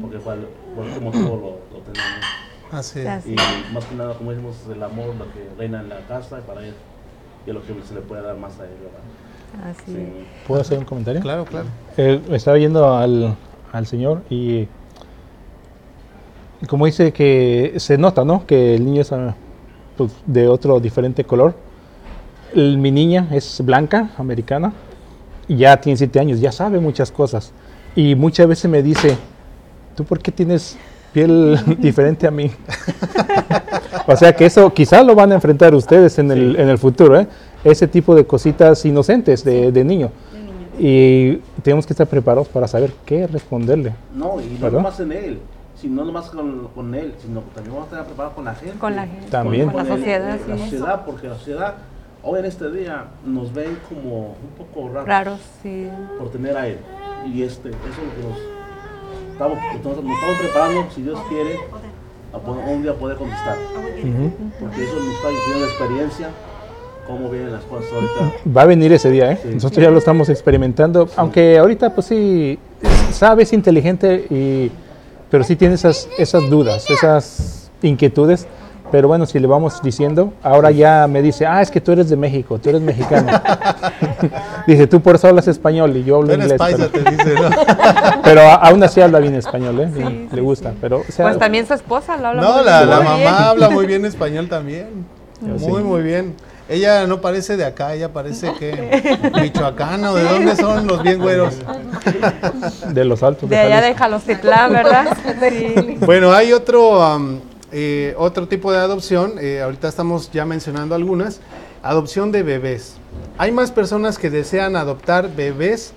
Porque fue al- por ese motivo lo, lo tenemos. Así es. Así. Y más que nada, como decimos, el amor lo que reina en la casa y para él. Y es lo que se le puede dar más a él. ¿verdad? Así Sí. es. ¿Puedo hacer un comentario? Claro, claro. Eh, estaba yendo al, al señor y como dice que se nota, ¿no? Que el niño es ah, pues, de otro diferente color. El- mi niña es blanca, americana, y ya tiene siete años, ya sabe muchas cosas. Y muchas veces me dice, ¿tú por qué tienes piel diferente a mí? o sea que eso quizás lo van a enfrentar ustedes en, el, en el futuro, ¿eh? Ese tipo de cositas inocentes de, de niño. Y tenemos que estar preparados para saber qué responderle. No, y no nomás en él, sino no nomás con, con él, sino también vamos a estar preparados con la gente. Con la gente. También. Con la el- sociedad, La sociedad, porque la sociedad hoy en este día nos ven como un poco raros Raros, sí. por tener a él. Y este, eso es lo que nos estamos, nos, nos estamos preparando, si Dios quiere, a poder- un día poder contestar. Ujú. Porque eso nos está diciendo la experiencia, cómo vienen las cosas ahorita. Va a venir ese día, ¿eh? Sí. Nosotros ya lo estamos experimentando, aunque ahorita pues sí, sabe, es inteligente, y, pero sí tiene esas, esas dudas, esas inquietudes. Pero bueno, si le vamos diciendo, ahora ya me dice, ah, es que tú eres de México, tú eres mexicano. dice, tú por eso hablas español y yo hablo inglés. paisa, pero, te dice, ¿no? pero aún así habla bien español, ¿eh? Sí, le sí, gusta. Pero, o sea, Pues también su esposa lo habla No, muy la, bien. la mamá habla muy bien español también. Yo Muy, sí. muy bien. Ella no parece de acá, ella parece que michoacana o de dónde son los bien güeros. de los altos. De allá de Jalisco. Jalostitlán, ¿verdad? Sí. Bueno, hay otro, am, eh, otro tipo de adopción, eh, ahorita estamos ya mencionando algunas, adopción de bebés. Hay más personas que desean adoptar bebés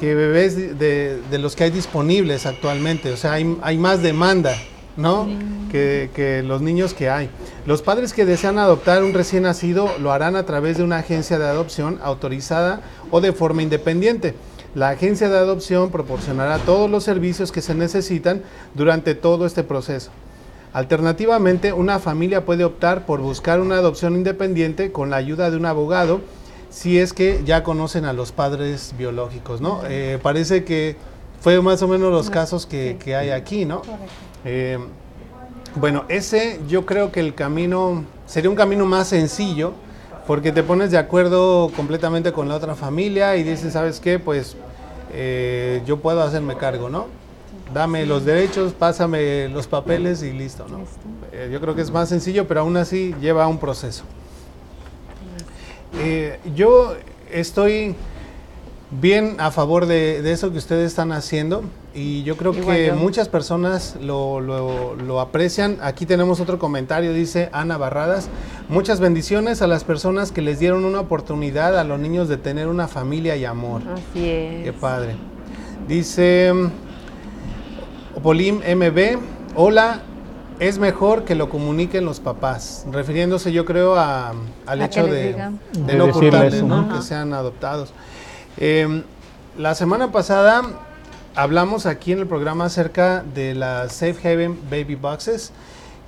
que bebés de, de- de los que hay disponibles actualmente, o sea, hay, hay más demanda, ¿no? Que, que los niños que hay. Los padres que desean adoptar un recién nacido lo harán a través de una agencia de adopción autorizada o de forma independiente. La agencia de adopción proporcionará todos los servicios que se necesitan durante todo este proceso. Alternativamente, una familia puede optar por buscar una adopción independiente con la ayuda de un abogado si es que ya conocen a los padres biológicos, ¿no? Eh, parece que fue más o menos los casos que, que hay aquí, ¿no? Eh, bueno, ese yo creo que el camino sería un camino más sencillo porque te pones de acuerdo completamente con la otra familia y dices, ¿sabes qué? Pues eh, yo puedo hacerme cargo, ¿no? Dame los derechos, pásame los papeles y listo, ¿no? Eh, yo creo que es más sencillo, pero aún así lleva un proceso. Eh, yo estoy bien a favor de, de eso que ustedes están haciendo y yo creo Igual que yo. muchas personas lo, lo- lo aprecian. Aquí tenemos otro comentario, dice Ana Barradas. Muchas bendiciones a las personas que les dieron una oportunidad a los niños de tener una familia y amor. Así es. Qué padre. Dice Polim MB, hola, es mejor que lo comuniquen los papás, refiriéndose yo creo a- al A hecho de, digan. de De no ocultarles, que sean adoptados. Eh, la semana pasada hablamos aquí en el programa acerca de las Safe Haven Baby Boxes,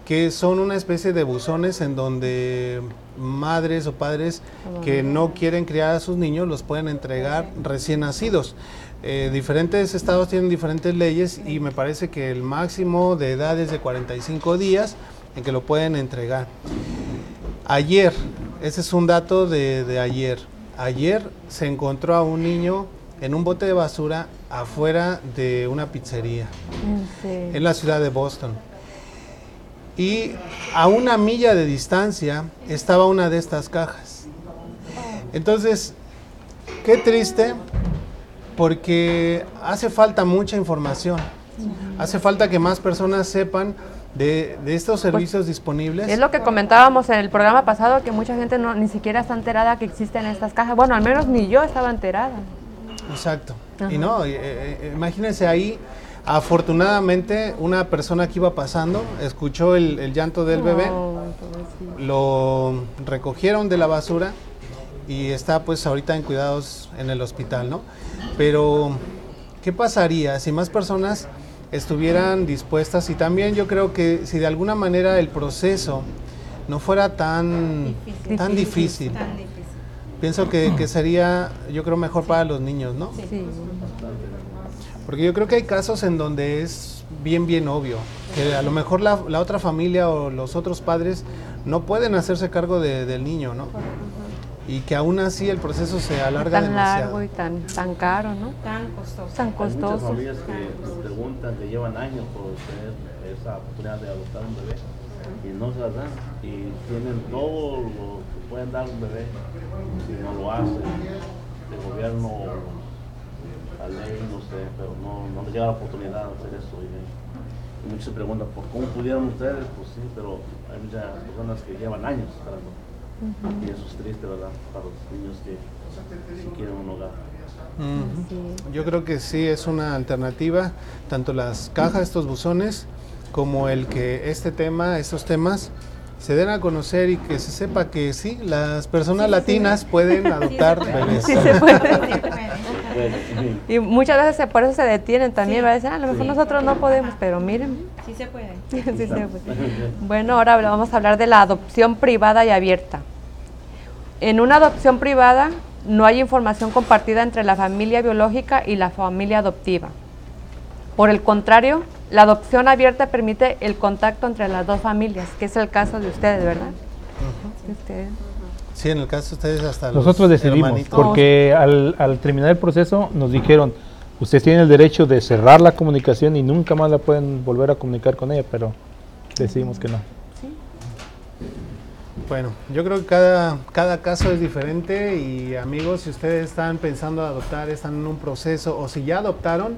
que son una especie de buzones en donde madres o padres que no quieren criar a sus niños los pueden entregar recién nacidos. Eh, diferentes estados tienen diferentes leyes y me parece que el máximo de edad es de 45 días en que lo pueden entregar. Ayer, ese es un dato de, de ayer. Ayer se encontró a un niño en un bote de basura afuera de una pizzería Sí. en la ciudad de Boston. Y a una milla de distancia estaba una de estas cajas. Entonces, qué triste, porque hace falta mucha información. Hace falta que más personas sepan de, de estos servicios disponibles. Es lo que comentábamos en el programa pasado, que mucha gente no, ni siquiera está enterada que existen estas cajas. Bueno, al menos ni yo estaba enterada. Exacto. Ajá. Y no, eh, eh, imagínense ahí, afortunadamente una persona que iba pasando escuchó el, el llanto del bebé, No, lo recogieron de la basura y está pues ahorita en cuidados en el hospital, ¿no? Pero, ¿qué pasaría si más personas estuvieran dispuestas? Y también yo creo que si de alguna manera el proceso no fuera tan Difícil. tan difícil, Tan difícil. pienso que, que sería, yo creo, mejor para los niños, ¿no? Sí. Porque yo creo que hay casos en donde es bien, bien obvio, que a lo mejor la, la otra familia o los otros padres no pueden hacerse cargo de- del niño, ¿no? Y que aún así el proceso se alarga tan demasiado. largo y tan, tan caro, ¿no? Tan costoso. Tan Hay muchas costoso. familias que nos preguntan, que llevan años por tener esa oportunidad de adoptar un bebé y no se las dan. Y tienen todo lo que pueden dar un bebé si no lo hacen. El gobierno, la ley, no sé, pero no, no les llega la oportunidad de hacer eso. Y, y muchos se preguntan, ¿por cómo pudieron ustedes? Pues sí, pero hay muchas personas que llevan años esperando. Y eso es triste, ¿verdad? Para los niños que si quieren un hogar. Ujú. Yo creo que sí es una alternativa, tanto las cajas, estos buzones, como el que este tema, estos temas, se den a conocer y que se sepa que sí, las personas latinas pueden adoptar bebés. Sí se puede. Y muchas veces se- por eso se detienen también, Sí. ¿verdad? "Ah, a lo mejor Sí. nosotros no podemos, pero miren. Sí se puede. Sí se puede. Bueno, ahora vamos a hablar de la adopción privada y abierta. En una adopción privada no hay información compartida entre la familia biológica y la familia adoptiva. Por el contrario, la adopción abierta permite el contacto entre las dos familias, que es el caso de ustedes, ¿verdad? De ustedes. Sí, en el caso de ustedes hasta los Nosotros decidimos, hermanitos. porque al, al terminar el proceso nos dijeron, ustedes tienen el derecho de cerrar la comunicación y nunca más la pueden volver a comunicar con ella, pero decidimos que no. Bueno, yo creo que cada, cada caso es diferente y amigos, si ustedes están pensando adoptar, están en un proceso o si ya adoptaron,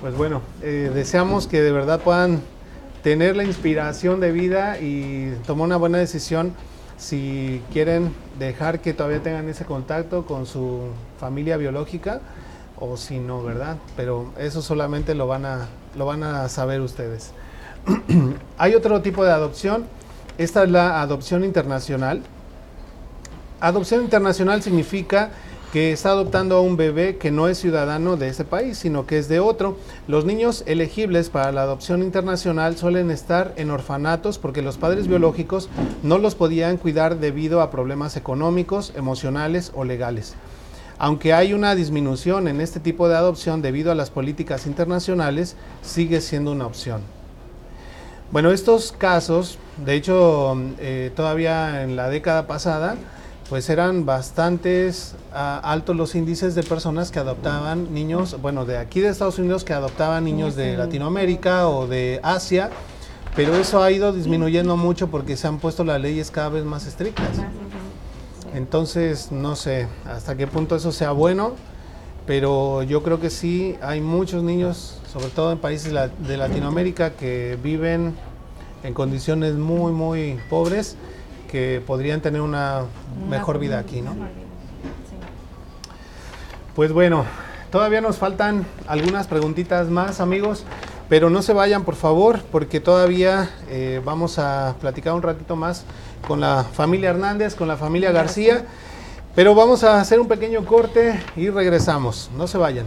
pues bueno, eh, deseamos que de verdad puedan tener la inspiración de vida y tomar una buena decisión si quieren dejar que todavía tengan ese contacto con su familia biológica o si no, ¿verdad? Pero eso solamente lo van a, lo van a saber ustedes. Hay otro tipo de adopción. Esta es la adopción internacional. Adopción internacional significa que está adoptando a un bebé que no es ciudadano de ese país, sino que es de otro. Los niños elegibles para la adopción internacional suelen estar en orfanatos porque los padres biológicos no los podían cuidar debido a problemas económicos, emocionales o legales. Aunque hay una disminución en este tipo de adopción debido a las políticas internacionales, sigue siendo una opción. Bueno, estos casos, de hecho, eh, todavía en la década pasada, pues eran bastantes ah, altos los índices de personas que adoptaban niños, bueno, de aquí de Estados Unidos que adoptaban niños de Latinoamérica o de Asia, pero eso ha ido disminuyendo mucho porque se han puesto las leyes cada vez más estrictas. Entonces, no sé hasta qué punto eso sea bueno. pero yo creo que sí hay muchos niños, sobre todo en países de Latinoamérica, que viven en condiciones muy, muy pobres, que podrían tener una mejor vida aquí, ¿no? Pues bueno, todavía nos faltan algunas preguntitas más, amigos, pero no se vayan, por favor, porque todavía eh, vamos a platicar un ratito más con la familia Hernández, con la familia García, pero vamos a hacer un pequeño corte y regresamos. No se vayan.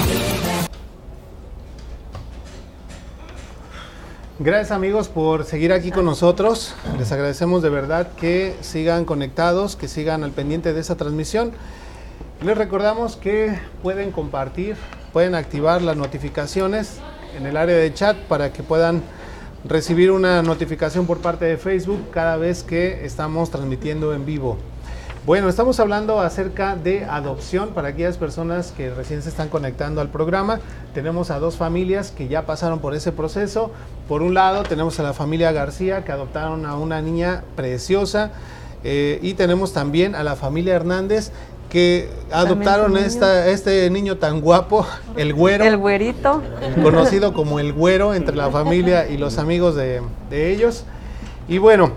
Gracias amigos por seguir aquí con nosotros. Les agradecemos de verdad que sigan conectados, que sigan al pendiente de esta transmisión. Les recordamos que pueden compartir, pueden activar las notificaciones en el área de chat para que puedan recibir una notificación por parte de Facebook cada vez que estamos transmitiendo en vivo. Bueno, estamos hablando acerca de adopción para aquellas personas que recién se están conectando al programa. Tenemos a dos familias que ya pasaron por ese proceso. Por un lado tenemos a la familia García que adoptaron a una niña preciosa eh, y tenemos también a la familia Hernández que adoptaron esta, este niño tan guapo, el güero El güerito. conocido como el güero entre la familia y los amigos de, de ellos. Y bueno,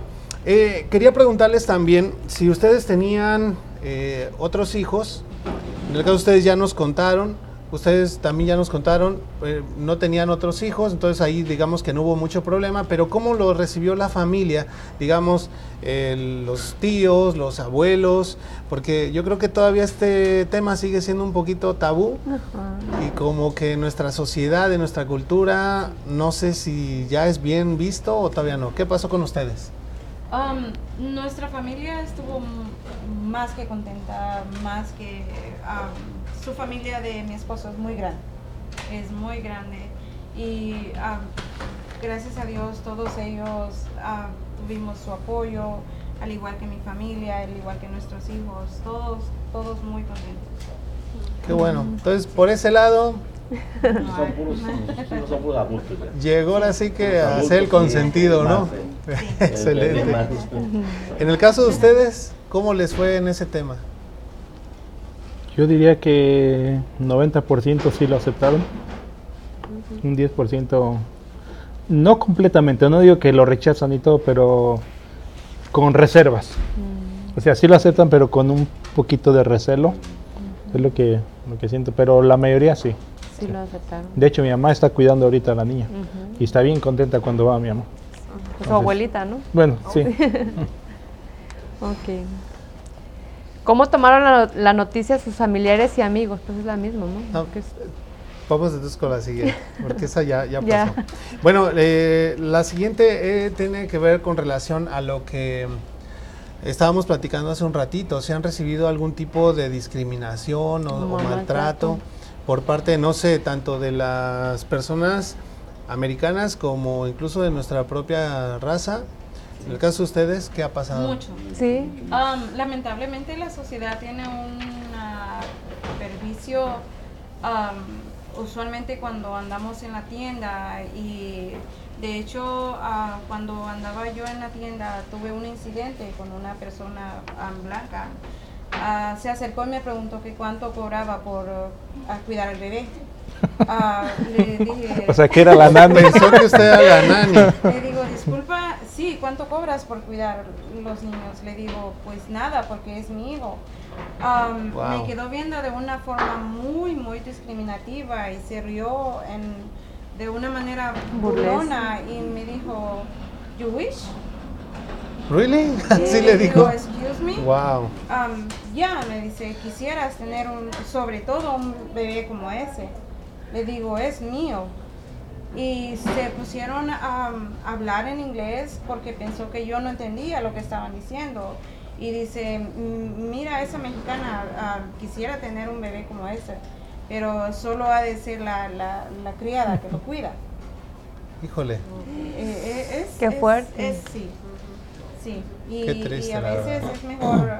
eh, quería preguntarles también si ustedes tenían eh, otros hijos, en el caso de ustedes ya nos contaron, ustedes también ya nos contaron, eh, no tenían otros hijos, entonces ahí digamos que no hubo mucho problema, pero ¿cómo lo recibió la familia? Digamos, eh, los tíos, los abuelos, porque yo creo que todavía este tema sigue siendo un poquito tabú. Y como que nuestra sociedad, en nuestra cultura, no sé si ya es bien visto o todavía no. ¿Qué pasó con ustedes? Um, nuestra familia estuvo más que contenta, más que um, su familia de mi esposo es muy grande, es muy grande y um, gracias a Dios todos ellos ah, tuvimos su apoyo, al igual que mi familia, al igual que nuestros hijos, todos, todos muy contentos. Qué bueno. Entonces, por ese lado, Son puros, no son puros adultos. ya. llegó ahora sí que a ser el sí, consentido, ¿no? más. Excelente. Más. En el caso de ustedes, ¿cómo les fue en ese tema? Yo diría que 90% sí lo aceptaron. Un 10% no completamente, no digo que lo rechazan y todo, pero con reservas. O sea, sí lo aceptan, pero con un poquito de recelo. Es lo que, lo que siento, pero la mayoría sí. Sí, lo aceptaron. De hecho, mi mamá está cuidando ahorita a la niña y está bien contenta cuando va mi mamá. Su abuelita, ¿no? Bueno, sí. Ok. ¿Cómo tomaron la, la noticia sus familiares y amigos? Pues es la misma, ¿no? No, Porque es- Vamos entonces con la siguiente, porque esa ya, ya pasó. Ya. Bueno, eh, la siguiente eh, tiene que ver con relación a lo que estábamos platicando hace un ratito. ¿Se han recibido algún tipo de discriminación o, Como o maltrato maltrato. Por parte, no sé, tanto de las personas americanas como incluso de nuestra propia raza? En el caso de ustedes, ¿qué ha pasado? Mucho. Sí. Um, lamentablemente la sociedad tiene un perjuicio um, usualmente cuando andamos en la tienda y de hecho ah, cuando andaba yo en la tienda tuve un incidente con una persona ah, blanca. Ah, se acercó y me preguntó que cuánto cobraba por ah, cuidar al bebé. Ah, le dije, O sea, que era la nana. Pensó que usted era la nani. le digo, disculpa, sí, ¿cuánto cobras por cuidar los niños? Le digo, pues nada, porque es mi hijo. Wow. Me quedó viendo de una forma muy, muy discriminativa y se rió en, de una manera Burlesca. burlona y me dijo, ¿You wish? ¿Really? Así le dijo. Excuse me. Wow. Um, ya, me dice, quisieras tener un, sobre todo un bebé como ese. Le digo, es mío. Y se pusieron a um, hablar en inglés porque pensó que yo no entendía lo que estaban diciendo. Y dice, "Mm, mira, esa mexicana ah, quisiera tener un bebé como ese, pero solo ha de ser la, la, la criada que lo cuida. Híjole. Eh, eh, es, Qué es- fuerte. es- sí, sí. Y, Qué triste, y a veces es mejor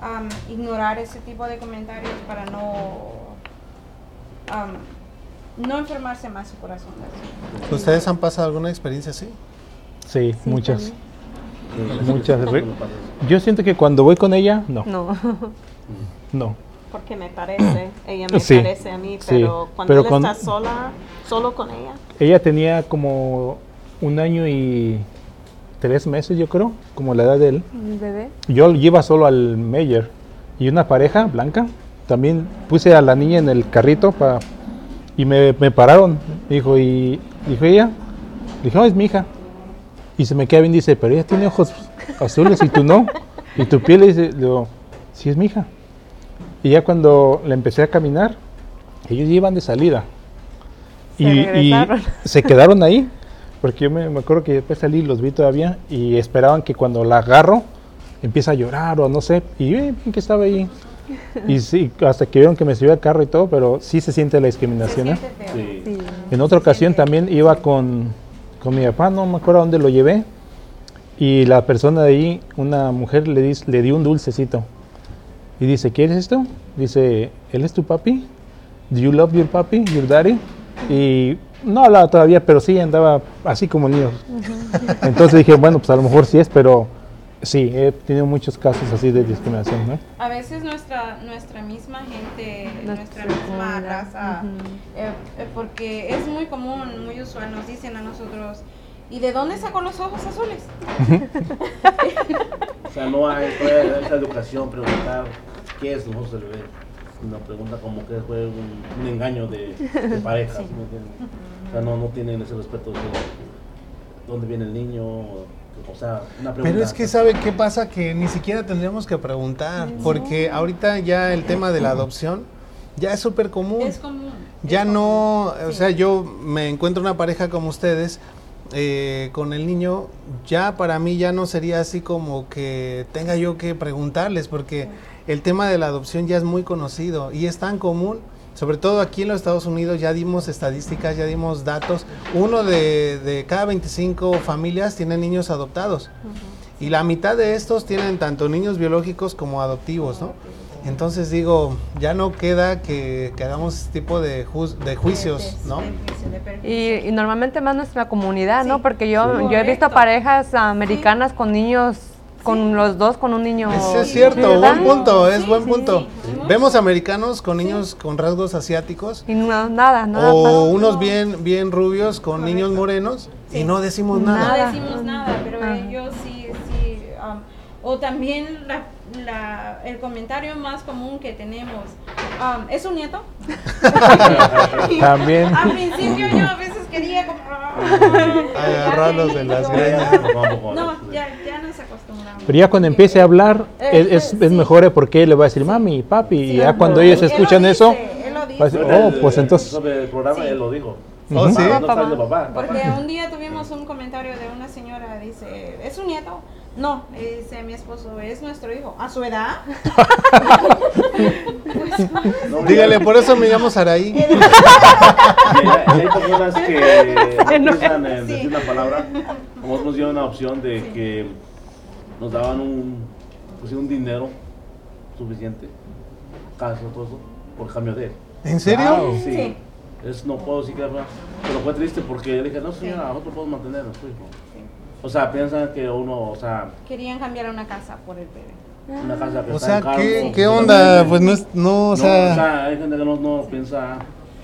am, ignorar ese tipo de comentarios para no am, no enfermarse más su corazón. así. ¿Ustedes han pasado alguna experiencia así? Sí, muchas. Sí. Muchas. ¿Cómo Re- le pasa eso? Yo siento que cuando voy con ella, no, No. no. Porque me parece, ella me Sí, parece a mí, sí, pero cuando pero él con- está sola, solo con ella, Ella tenía como un año y tres meses, yo creo, como la edad de él. Un bebé. Yo lleva solo al Meyer y una pareja blanca. También puse a la niña en el carrito pa- y me, me pararon. Dijo, y dijo ella, dije, no, es mi hija. Y se me queda bien, dice, pero ella tiene ojos azules y tú no. Y tu piel, y dice, digo, sí es mi hija. Y ya cuando le empecé a caminar, ellos iban de salida. Se y, se quedaron ahí, porque yo me, me acuerdo que después salí, los vi todavía, y esperaban que cuando la agarro, empieza a llorar o no sé, y yo eh, que estaba ahí. Y sí, hasta que vieron que me subí al carro y todo, pero sí se siente la Se discriminación. ¿eh? Sí. Sí. En otra ocasión también iba con, con mi papá, no me acuerdo a dónde lo llevé, y la persona de ahí, una mujer, le, dis- le dio un dulcecito. Y dice, ¿quieres esto? Dice, ¿él es tu papi? ¿Do you love your papi, your daddy? Y no hablaba todavía, pero sí andaba así como niños. Entonces dije, bueno, pues a lo mejor sí es, pero sí, he tenido muchos casos así de discriminación, ¿no? A veces nuestra nuestra misma gente, nuestra Nuestra misma raza, eh, eh, porque es muy común, muy usual, nos dicen a nosotros, ¿y de dónde sacó los ojos azules? O sea, no hay toda esa educación, preguntar qué es los ojos del bebé. Una pregunta como que fue un, un engaño de, de pareja, ¿sí me entiendes? O sea, no, no tienen ese respeto de dónde viene el niño, o, sea, una pregunta. Pero es que sabe qué pasa que ni siquiera tendríamos que preguntar, porque ahorita ya el tema de la adopción ya es súper común. Es común. Ya es no, común, o sí. sea, yo me encuentro una pareja como ustedes eh, con el niño, ya para mí ya no sería así como que tenga yo que preguntarles, porque el tema de la adopción ya es muy conocido y es tan común, sobre todo aquí en los Estados Unidos ya dimos estadísticas, ya dimos datos, uno de, de cada 25 familias tiene niños adoptados y la mitad de estos tienen tanto niños biológicos como adoptivos, ¿no? Entonces digo, ya no queda que, que hagamos este tipo de, juz- de juicios, ¿no? Y, y normalmente más nuestra comunidad, ¿no? Porque yo, Sí. yo he visto parejas americanas con niños, con los dos, con un niño. Es cierto, ¿verdad? buen punto, es Sí, buen punto. sí. Vemos americanos con niños con rasgos asiáticos Y no, nada, nada. o pasa. unos bien, bien rubios con Correcto. niños morenos y no decimos No nada. Nada. decimos nada, pero Ajá. ellos sí, sí. um, o también la, la- el comentario más común que tenemos, um, ¿es un nieto? También. Al principio yo a veces quería como... Agarrarlos de las greñas. No, ya, ya nos acostumbramos. Pero ya cuando empiece a hablar, es, es, sí. es mejor ¿eh? porque él le va a decir mami, papi, y ya cuando ellos lo escuchan dice, eso, él lo dice. va a decir, oh, pues entonces, Sobre el programa Sí. él lo dijo. ¿Oh, sí? Papá, papá. Porque un día tuvimos un comentario de una señora, dice, ¿es un nieto? No, dice mi esposo, es nuestro hijo. ¿A su edad? No, Dígale, por eso me llamo Saraí. Hay, personas que piensan en Sí. decir una palabra. Nos dieron una opción de que nos daban un, pues, un dinero suficiente, casa, todo eso, por cambio de él. ¿En serio? Wow. Sí. Sí. Es, no puedo decir que pero fue triste porque le dije, no señora, nosotros podemos mantener a nuestro hijo. O sea, piensan que uno, o sea, Querían cambiar una casa por el bebé. una casa que O está sea, en cargo, ¿qué, sí. qué onda? Pues no, es- no, o No, sea, hay gente que no, no piensa.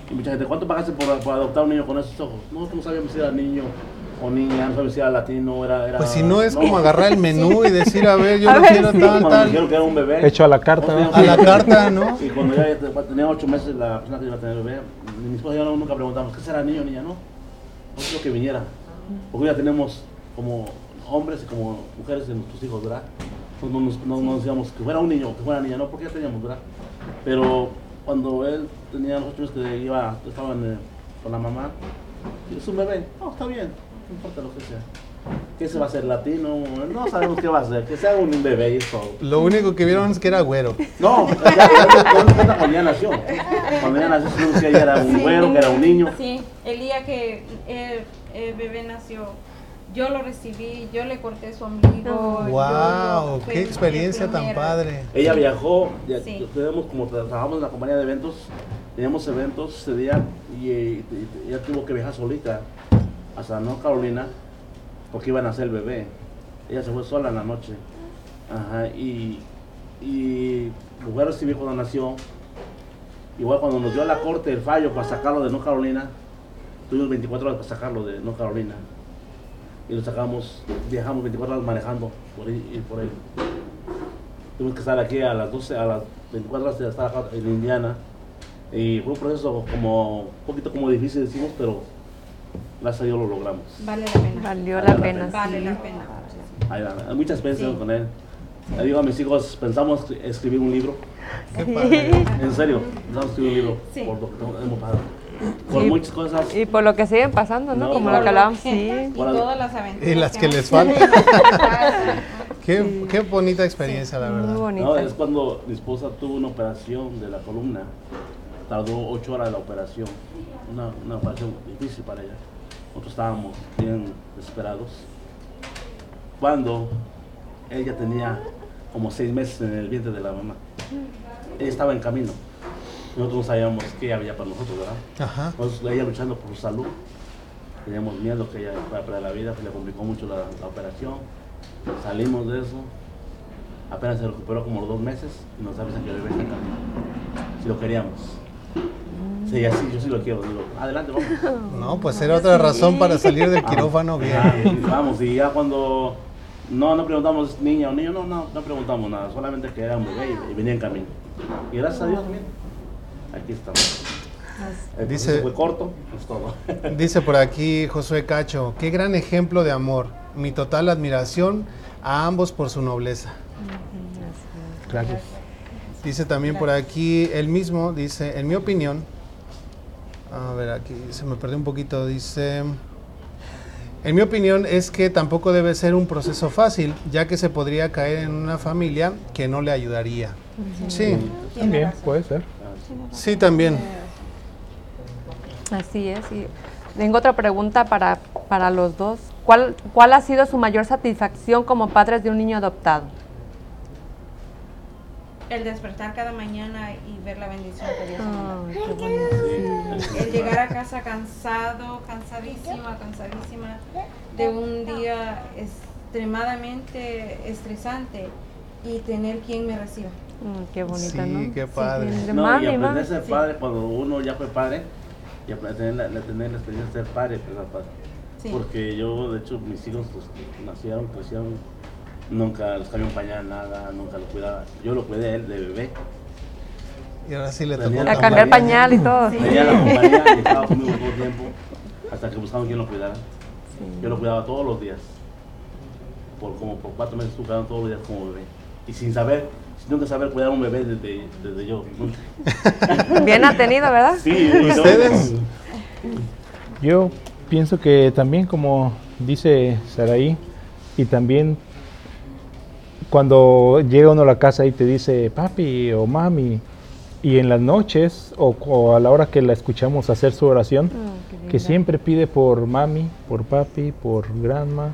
Y mucha gente, ¿cuánto pagaste por, por adoptar un niño con esos ojos? No, no sabíamos si era niño o niña, no sabes si era latino, era... era Pues si no es como agarrar el menú y decir, a ver, yo A no ver, quiero sí. tal, Cuando tal. dijeron que era un bebé. Hecho a la carta, no ¿no? A la carta, ¿no? Y cuando ya te- tenía ocho meses la persona que iba a tener bebé, mi esposa y yo nunca preguntamos, ¿qué será niño o niña? No, no quiero que viniera. Porque ya tenemos como hombres y como mujeres en nuestros hijos, ¿verdad? No, no, nos- no, no decíamos que fuera un niño o que fuera niña, no, porque ya teníamos, ¿verdad? Pero cuando él tenía los ocho meses que iba, estaba en, eh, con la mamá, y es un bebé, no, está bien, no importa lo que sea. ¿Qué se va a hacer latino? No sabemos qué va a ser, que sea un bebé y todo. Lo único que vieron es que era güero. No, ya, ya, cuando ya nació. Cuando ya nació, supimos que ella era un güero, que era un niño. Sí, el día que el, el bebé nació, yo lo recibí, yo le corté su ombligo. ¡Wow! fue ¡Qué experiencia tan padre! Ella viajó, ya, Sí. tenemos como tra- trabajamos en la compañía de eventos, teníamos eventos ese día y, y- y ella tuvo que viajar solita hasta North Carolina porque iban a hacer el bebé. Ella se fue sola en la noche. Ajá, y, y lo voy a recibir cuando nació. Igual cuando nos dio la corte el fallo para sacarlo de North Carolina, tuvimos 24 horas para sacarlo de North Carolina. Y lo sacamos, viajamos 24 horas manejando por ir por él. Tuvimos que estar aquí a las 12, a las 24 horas de estar acá en Indiana. Y fue un proceso como, un poquito como difícil decimos, pero gracias a Dios lo logramos. Vale la pena. Valió Vale la la pena. pena. Vale sí. la pena. Hay, hay muchas experiencias Sí. con él. Le digo a mis hijos, pensamos escribir un libro. ¡Qué padre! En serio, pensamos escribir un libro. Sí. Por lo que hemos pasado. Por Sí. muchas cosas. Y por lo que siguen pasando, ¿no? No, Como lo que hablábamos, Y sí. todas las aventuras. Y las que les faltan. Qué, qué bonita experiencia, la Muy verdad. No, es cuando mi esposa tuvo una operación de la columna. Tardó ocho horas la operación. Una, una operación difícil para ella. Nosotros estábamos bien desesperados. Cuando ella tenía como seis meses en el vientre de la mamá. Ella estaba en camino. Nosotros no sabíamos qué había para nosotros, ¿verdad? Ajá. Entonces, ella luchando por su salud. Teníamos miedo que ella fuera para la vida, se le complicó mucho la, la operación. Salimos de eso. Apenas se recuperó como los dos meses y nos avisan que el bebé está en camino. Si lo queríamos. Sí, así, yo sí lo quiero. Digo, adelante, vamos. No, pues era otra razón para salir del quirófano Ah, bien. y vamos, y ya cuando no, no preguntamos niña o niño, no, no, no preguntamos nada, solamente que era un bebé y, y venía en camino. Y gracias a Dios también, aquí estamos. El Dice- fue corto, es todo. Dice por aquí Josué Cacho, qué gran ejemplo de amor. Mi total admiración a ambos por su nobleza. Gracias. Dice también por aquí, él mismo dice, en mi opinión, a ver, aquí se me perdió un poquito, dice, en mi opinión es que tampoco debe ser un proceso fácil, ya que se podría caer en una familia que no le ayudaría. Sí, También puede ser. Sí también. Así es. Y tengo otra pregunta para, para los dos. ¿Cuál, ¿Cuál ha sido su mayor satisfacción como padres de un niño adoptado? El despertar cada mañana y ver la bendición que Dios bonito. El llegar a casa cansado, cansadísima, cansadísima de un día extremadamente estresante y tener quien me reciba. Mm, qué bonito, Sí, ¿no? qué padre. de No, y mami, aprender a ser padre cuando uno ya fue padre y aprender tener la, tener la experiencia de ser padre, pues. Porque yo, de hecho, mis hijos pues, nacieron, crecieron, nunca les cambió un pañal, nada, nunca lo cuidaba. Yo lo cuidé a él de bebé. Y ahora sí le Tenía tocó A cambiar pañal y todo. Tenía la compañía y estaba conmigo todo el tiempo hasta que buscaban quien lo cuidara. Yo lo cuidaba todos los días. Por como por cuatro meses cuidando todos los días como bebé. Y sin saber, sin nunca saber cuidar a un bebé desde, desde yo. Bien atenido, ¿verdad? Sí, ¿Ustedes? Yo pienso que también, como dice Saraí, y también cuando llega uno a la casa y te dice papi o mami, y en las noches o, o a la hora que la escuchamos hacer su oración, qué que siempre pide por mami, por papi, por grandma,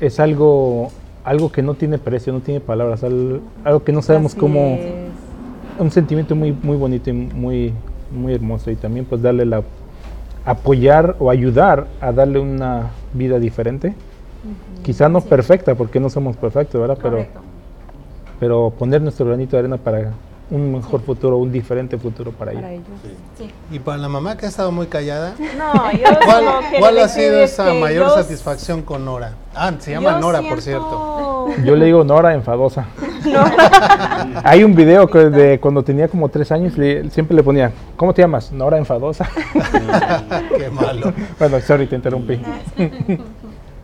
es algo, algo que no tiene precio, no tiene palabras, al- algo que no sabemos Así cómo es. un sentimiento muy muy bonito y muy muy hermoso y también pues darle la apoyar o ayudar a darle una vida diferente. Quizá no perfecta porque no somos perfectos verdad pero pero poner nuestro granito de arena para un mejor futuro, un diferente futuro para, Para ella. ellos. Sí. Y para la mamá que ha estado muy callada, No, yo ¿cuál, cuál ha sido es esa mayor yo- satisfacción con Nora? Ah, se llama yo Nora, por cierto. Yo le digo Nora enfadosa. Hay un video que de cuando tenía como tres años, le- siempre le ponía, ¿cómo te llamas? Nora enfadosa. Qué malo. bueno, sorry, te interrumpí.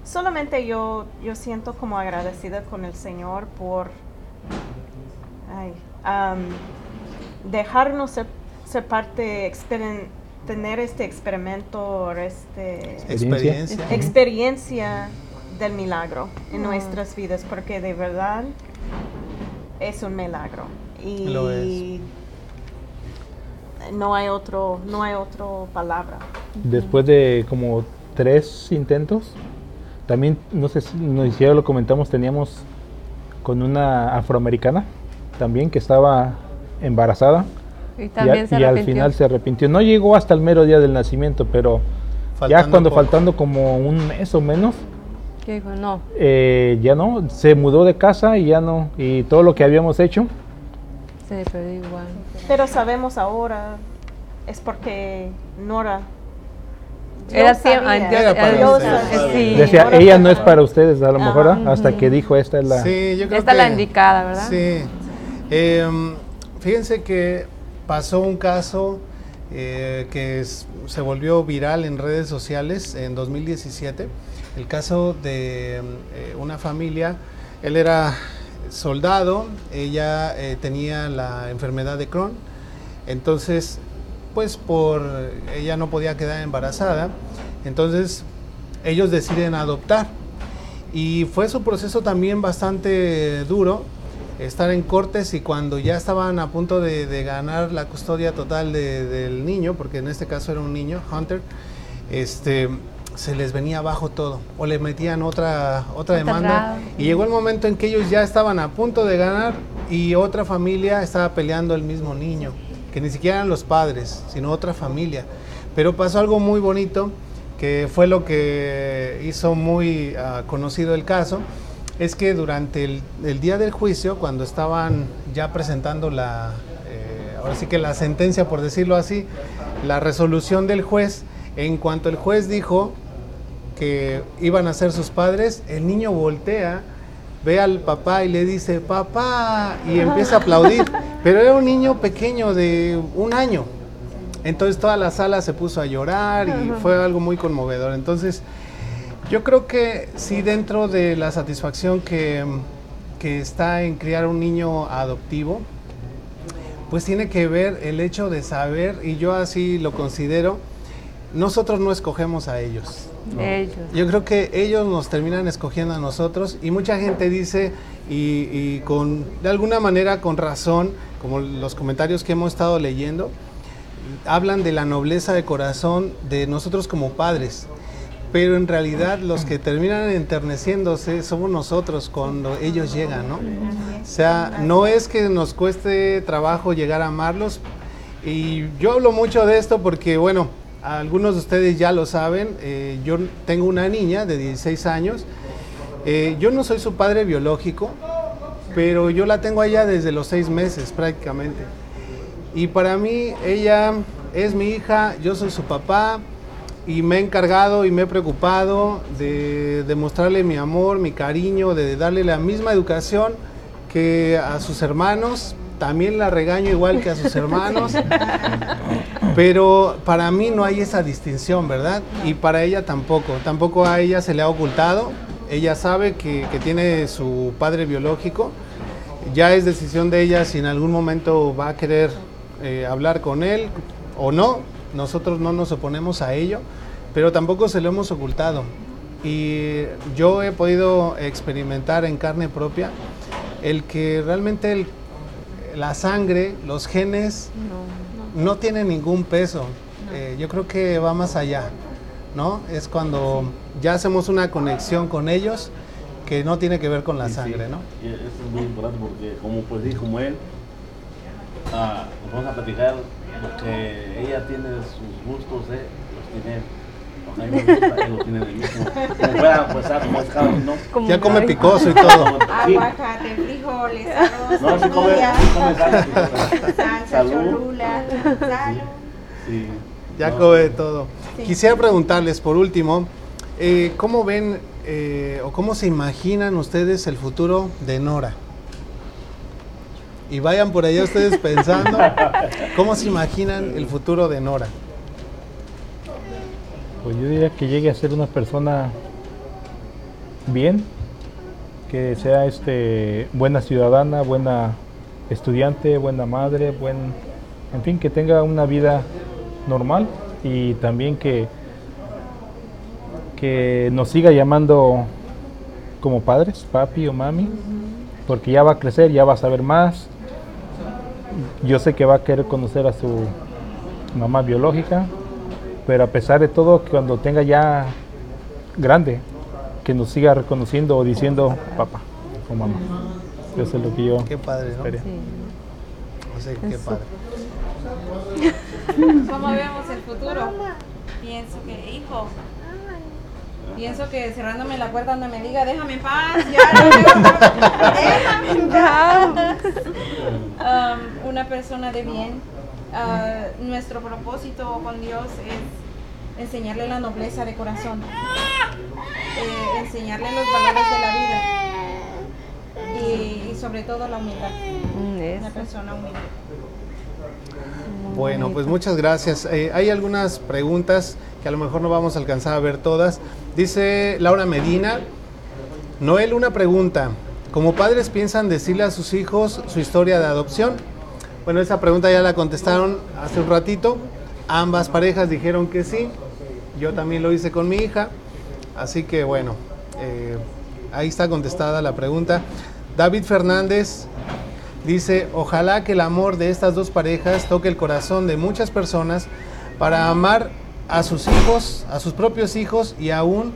Solamente yo, yo siento como agradecida con el Señor por ay, am, dejarnos ser, ser parte, experim- tener este experimento, este, Experiencia. experiencia del milagro en nuestras vidas, porque de verdad es un milagro. Y Lo es. no hay otro, no hay otro palabra. Después de como tres intentos, también, no sé si nos ya lo comentamos, teníamos con una afroamericana también que estaba embarazada. Y Y, también a- se y al final se arrepintió. No llegó hasta el mero día del nacimiento, pero ya Faltando cuando poco. faltando como un mes o menos, dijo, no, eh, ya no, se mudó de casa y ya no, y todo lo que habíamos hecho, se perdió igual. Pero sabemos ahora es porque Nora Era decía, ella no es para ustedes, a lo mejor. ¿ah? hasta que dijo, esta es la... Sí, yo creo Esta que la indicada, ¿verdad? Sí. Em, fíjense que pasó un caso eh, que se volvió viral en redes sociales en 2017. El caso de eh, una familia. Él era soldado, ella eh, tenía la enfermedad de Crohn. Entonces, pues por ella no podía quedar embarazada. Entonces, ellos deciden adoptar. Y fue su proceso también bastante duro, estar en cortes y cuando ya estaban a punto de, de ganar la custodia total de- del niño, porque en este caso era un niño, Hunter, este, se les venía abajo todo o le metían otra, otra demanda. Y llegó el momento en que ellos ya estaban a punto de ganar y otra familia estaba peleando el mismo niño, que ni siquiera eran los padres, sino otra familia. Pero pasó algo muy bonito, que fue lo que hizo muy ah, conocido el caso, es que durante el, el día del juicio, cuando estaban ya presentando la, eh, ahora sí que la sentencia, por decirlo así, la resolución del juez, en cuanto el juez dijo que iban a ser sus padres, el niño voltea, ve al papá y le dice, papá, y empieza a aplaudir. Pero era un niño pequeño de un año. Entonces toda la sala se puso a llorar y fue algo muy conmovedor. Entonces yo creo que sí dentro de la satisfacción que, que está en criar un niño adoptivo, pues tiene que ver el hecho de saber, y yo así lo considero, nosotros no escogemos a ellos. Ellos. Yo creo que ellos nos terminan escogiendo a nosotros y mucha gente dice y, y con de alguna manera con razón, como los comentarios que hemos estado leyendo, hablan de la nobleza de corazón de nosotros como padres. Pero en realidad los que terminan enterneciéndose somos nosotros cuando ellos llegan, ¿no? O sea, no es que nos cueste trabajo llegar a amarlos. Y yo hablo mucho de esto porque, bueno, algunos de ustedes ya lo saben, eh, yo tengo una niña de 16 años. Eh, yo no soy su padre biológico, pero yo la tengo allá desde los seis meses prácticamente. Y para mí ella es mi hija, yo soy su papá y me he encargado y me he preocupado de demostrarle mi amor, mi cariño, de darle la misma educación que a sus hermanos. También la regaño igual que a sus hermanos. Pero para mí no hay esa distinción, ¿verdad? Y para ella tampoco. Tampoco a ella se le ha ocultado. Ella sabe que, que tiene su padre biológico. Ya es decisión de ella si en algún momento va a querer eh, hablar con él o no. Nosotros no nos oponemos a ello, pero tampoco se lo hemos ocultado. Y yo he podido experimentar en carne propia el que realmente el- la sangre, los genes, no tienen ningún peso. Eh, yo creo que va más allá, ¿no? Es cuando ya hacemos una conexión con ellos que no tiene que ver con la Sí, sí. sangre, ¿no? Y eso es muy importante porque, como pues dijo ah, nos vamos a platicar lo que ella tiene sus gustos, eh, los tiene Ajá, y me gusta, él lo tiene del mismo. Como fuera, pues, ah, como. Como- Ya come picoso y todo. Aguacate, frijoles, arroz, No, sí come, tortillas, sí come salsa, salsa. cholula, salud. Sí. Ya No. come de todo. Sí. Quisiera preguntarles por último, eh, ¿cómo ven eh, o cómo se imaginan ustedes el futuro de Nora? Y vayan por allá ustedes pensando, ¿cómo se imaginan el futuro de Nora? Pues yo diría que llegue a ser una persona bien, que sea este buena ciudadana, buena estudiante, buena madre, buen, en fin, que tenga una vida normal y también que que nos siga llamando como padres, papi o mami, porque ya va a crecer, ya va a saber más. Yo sé que va a querer conocer a su mamá biológica, pero a pesar de todo, cuando tenga ya grande, que nos siga reconociendo o diciendo papá o mamá. Eso es lo que yo Qué padre, ¿no? esperé. O sea, qué padre. ¿Cómo vemos el futuro? Pienso que, hijo, pienso que cerrándome la puerta donde me diga, déjame en paz, ya no déjame en paz. Um, una persona de bien. Ah, nuestro propósito con Dios es enseñarle la nobleza de corazón, eh, enseñarle los valores de la vida y, y sobre todo la humildad. Mm. Una persona humilde. Bueno, pues muchas gracias. Eh, hay algunas preguntas que a lo mejor no vamos a alcanzar a ver todas. Dice Laura Medina, Noel, una pregunta. ¿Como padres piensan decirle a sus hijos su historia de adopción? Bueno, esa pregunta ya la contestaron hace un ratito. Ambas parejas dijeron que sí. Yo también lo hice con mi hija. Así que bueno, eh, ahí está contestada la pregunta. David Fernández Dice, ojalá que el amor de estas dos parejas toque el corazón de muchas personas para amar a sus hijos, a sus propios hijos y aún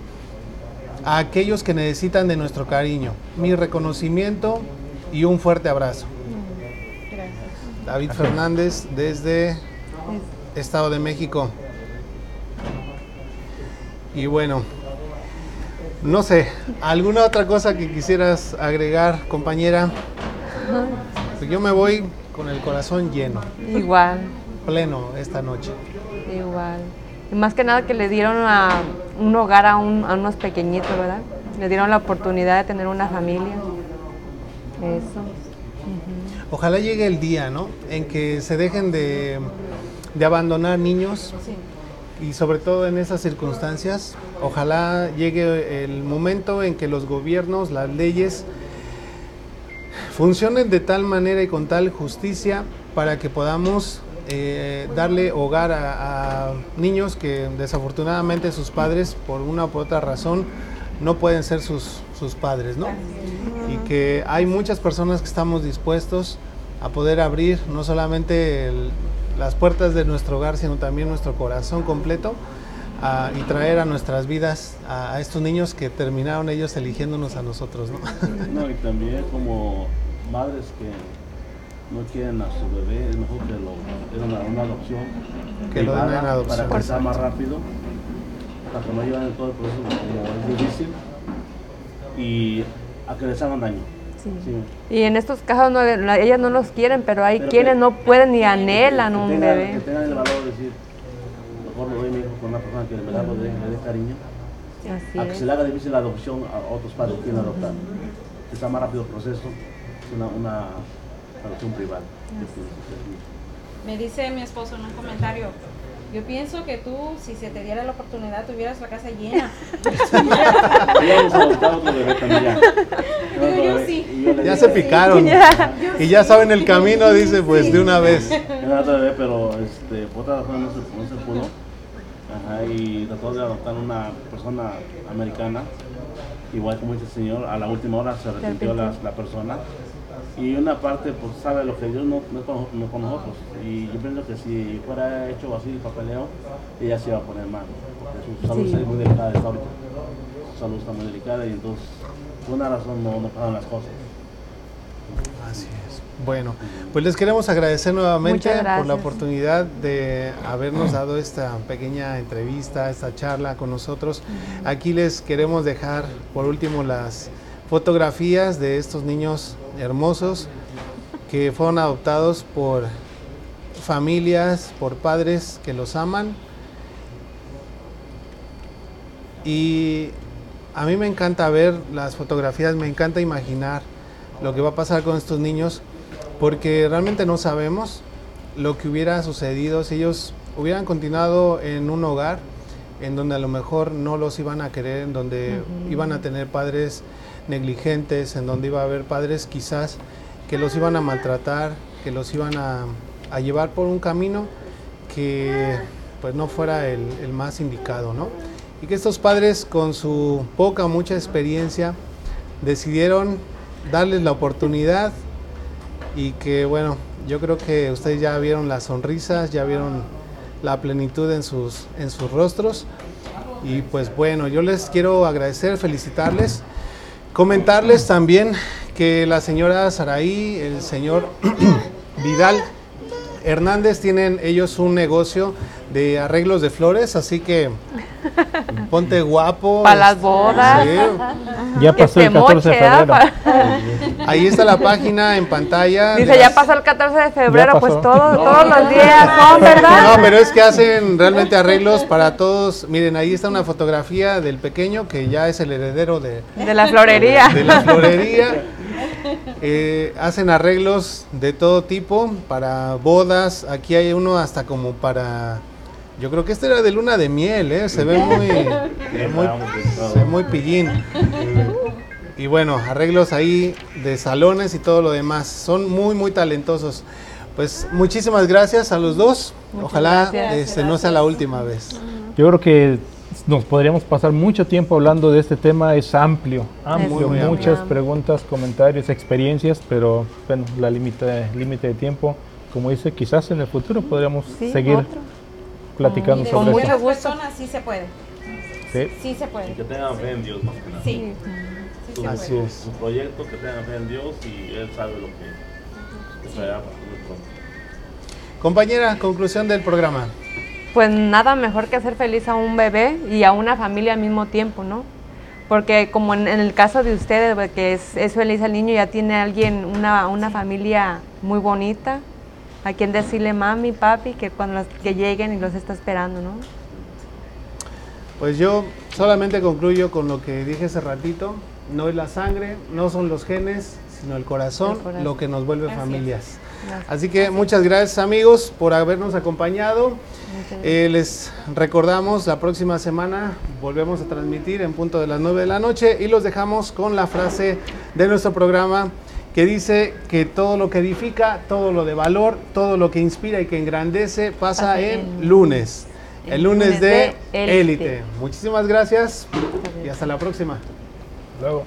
a aquellos que necesitan de nuestro cariño. Mi reconocimiento y un fuerte abrazo. Gracias. David Fernández desde Estado de México. Y bueno, no sé, ¿alguna otra cosa que quisieras agregar, compañera? Yo me voy con el corazón lleno, Igual, pleno esta noche. igual. Y más que nada que le dieron a un hogar a, un- a unos pequeñitos, ¿verdad? Le dieron la oportunidad de tener una familia. Eso. Ojalá llegue el día, ¿no? En que se dejen de, de abandonar niños Sí. y sobre todo en esas circunstancias, ojalá llegue el momento en que los gobiernos, las leyes funcionen de tal manera y con tal justicia para que podamos eh, darle hogar a, niños que desafortunadamente sus padres por una u por otra razón no pueden ser sus, sus padres, ¿no? Y que hay muchas personas que estamos dispuestos a poder abrir no solamente las puertas de nuestro hogar, sino también nuestro corazón completo a- y traer a nuestras vidas a, a estos niños que terminaron ellos eligiéndonos a nosotros, ¿no? No, y también como madres que no quieren a su bebé, es mejor que lo den una, una adopción. Que lo den privada, en adopción. Para que sea más rápido, para que no lleven todo el proceso es difícil y a que les hagan daño. Sí. Sí. Y en estos casos no, la- ellas no los quieren, pero hay Pero quienes que- no pueden ni Que- anhelan que un tengan- bebé. Que tengan el valor de decir, mejor lo doy mi hijo con una persona que de verdad lo dé, le dé cariño. Así a que es. se le haga difícil la adopción a otros padres que quieren adoptar. Que sea más rápido el proceso, es una, una adopción privada. Que. Me dice mi esposo en un comentario, yo pienso que tú, si se te diera la oportunidad, tuvieras la casa llena. Adoptado otro bebé también yo sí. Ya se picaron y ya saben el camino, dice, pues de una vez. Era otro bebé, pero este, por otra razón no se, no se pudo. Y trató de adoptar una persona americana. Igual como dice el señor, a la última hora se arrepintió la, la persona. Y una parte, pues sabe lo que Dios no, no, con, no es con nosotros. Y yo pienso que si fuera hecho así el papeleo, ella se iba a poner mal. Porque su salud Sí. está muy delicada está ahorita. Su salud está muy delicada y entonces, por una razón no, no pasan las cosas. Así es. Bueno, pues les queremos agradecer nuevamente por la oportunidad de habernos dado esta pequeña entrevista, esta charla con nosotros. Aquí les queremos dejar por último las fotografías de estos niños hermosos que fueron adoptados por familias, por padres que los aman. Y a mí me encanta ver las fotografías, me encanta imaginar lo que va a pasar con estos niños, porque realmente no sabemos lo que hubiera sucedido si ellos hubieran continuado en un hogar en donde a lo mejor no los iban a querer, en donde iban a tener padres negligentes, en donde iba a haber padres quizás que los iban a maltratar, que los iban a, a llevar por un camino que pues no fuera el, el más indicado, ¿no? Y que estos padres con su poca mucha experiencia decidieron darles la oportunidad y que bueno, yo creo que ustedes ya vieron las sonrisas, ya vieron la plenitud en sus, en sus rostros. Y pues bueno, yo les quiero agradecer, felicitarles, comentarles también que la señora Saraí, el señor Vidal Hernández tienen ellos un negocio de arreglos de flores, así que ponte guapo. Para las bodas. Sí. Ya pasó el se 14 de moche, ¿ah? febrero. Ahí está la página en pantalla. Dice, de ya las- pasó el 14 de febrero, pues pasó. todos, todos los días son, ¿verdad? No, pero es que hacen realmente arreglos para todos. Miren, ahí está una fotografía del pequeño que ya es el heredero de, De la florería. de la florería. Eh, hacen arreglos de todo tipo para bodas. Aquí hay uno hasta como para. Yo creo que este era de luna de miel, ¿eh? Se ve muy, muy, se ve muy pillín. Y bueno, arreglos ahí de salones y todo lo demás. Son muy, muy talentosos. Pues muchísimas gracias a los dos. Ojalá gracias. este, no sea la última vez. Yo creo que nos podríamos pasar mucho tiempo hablando de este tema, es amplio, amplio, muy amplio. muchas preguntas, comentarios, experiencias, pero bueno, la límite límite de tiempo, como dice, quizás en el futuro podríamos Sí, seguir otro. platicando Y de sobre mucho eso. muchas gusto. personas sí se puede. Sí. Sí se Y puede. que tengan fe en Dios más que nada. Sí. Sí se Así es. Su proyecto, que tengan fe en Dios y Él sabe lo que, que traerá para muy pronto. Compañera, conclusión del programa. Pues nada mejor que hacer feliz a un bebé y a una familia al mismo tiempo, ¿no? Porque como en, en el caso de ustedes, que es, es feliz al niño, ya tiene alguien, una, una familia muy bonita, a quien decirle mami, papi, que cuando los- que lleguen y los está esperando, ¿no? Pues yo solamente concluyo con lo que dije hace ratito. No es la sangre, no son los genes, sino el corazón, El corazón. lo que nos vuelve Así es. Gracias. Así que muchas gracias amigos por habernos acompañado. Eh, les recordamos, la próxima semana volvemos a transmitir en punto de las 9 de la noche y los dejamos con la frase de nuestro programa que dice que todo lo que edifica, todo lo de valor, todo lo que inspira y que engrandece pasa en lunes. El, el lunes, lunes de élite. élite. Muchísimas gracias y hasta la próxima. Luego.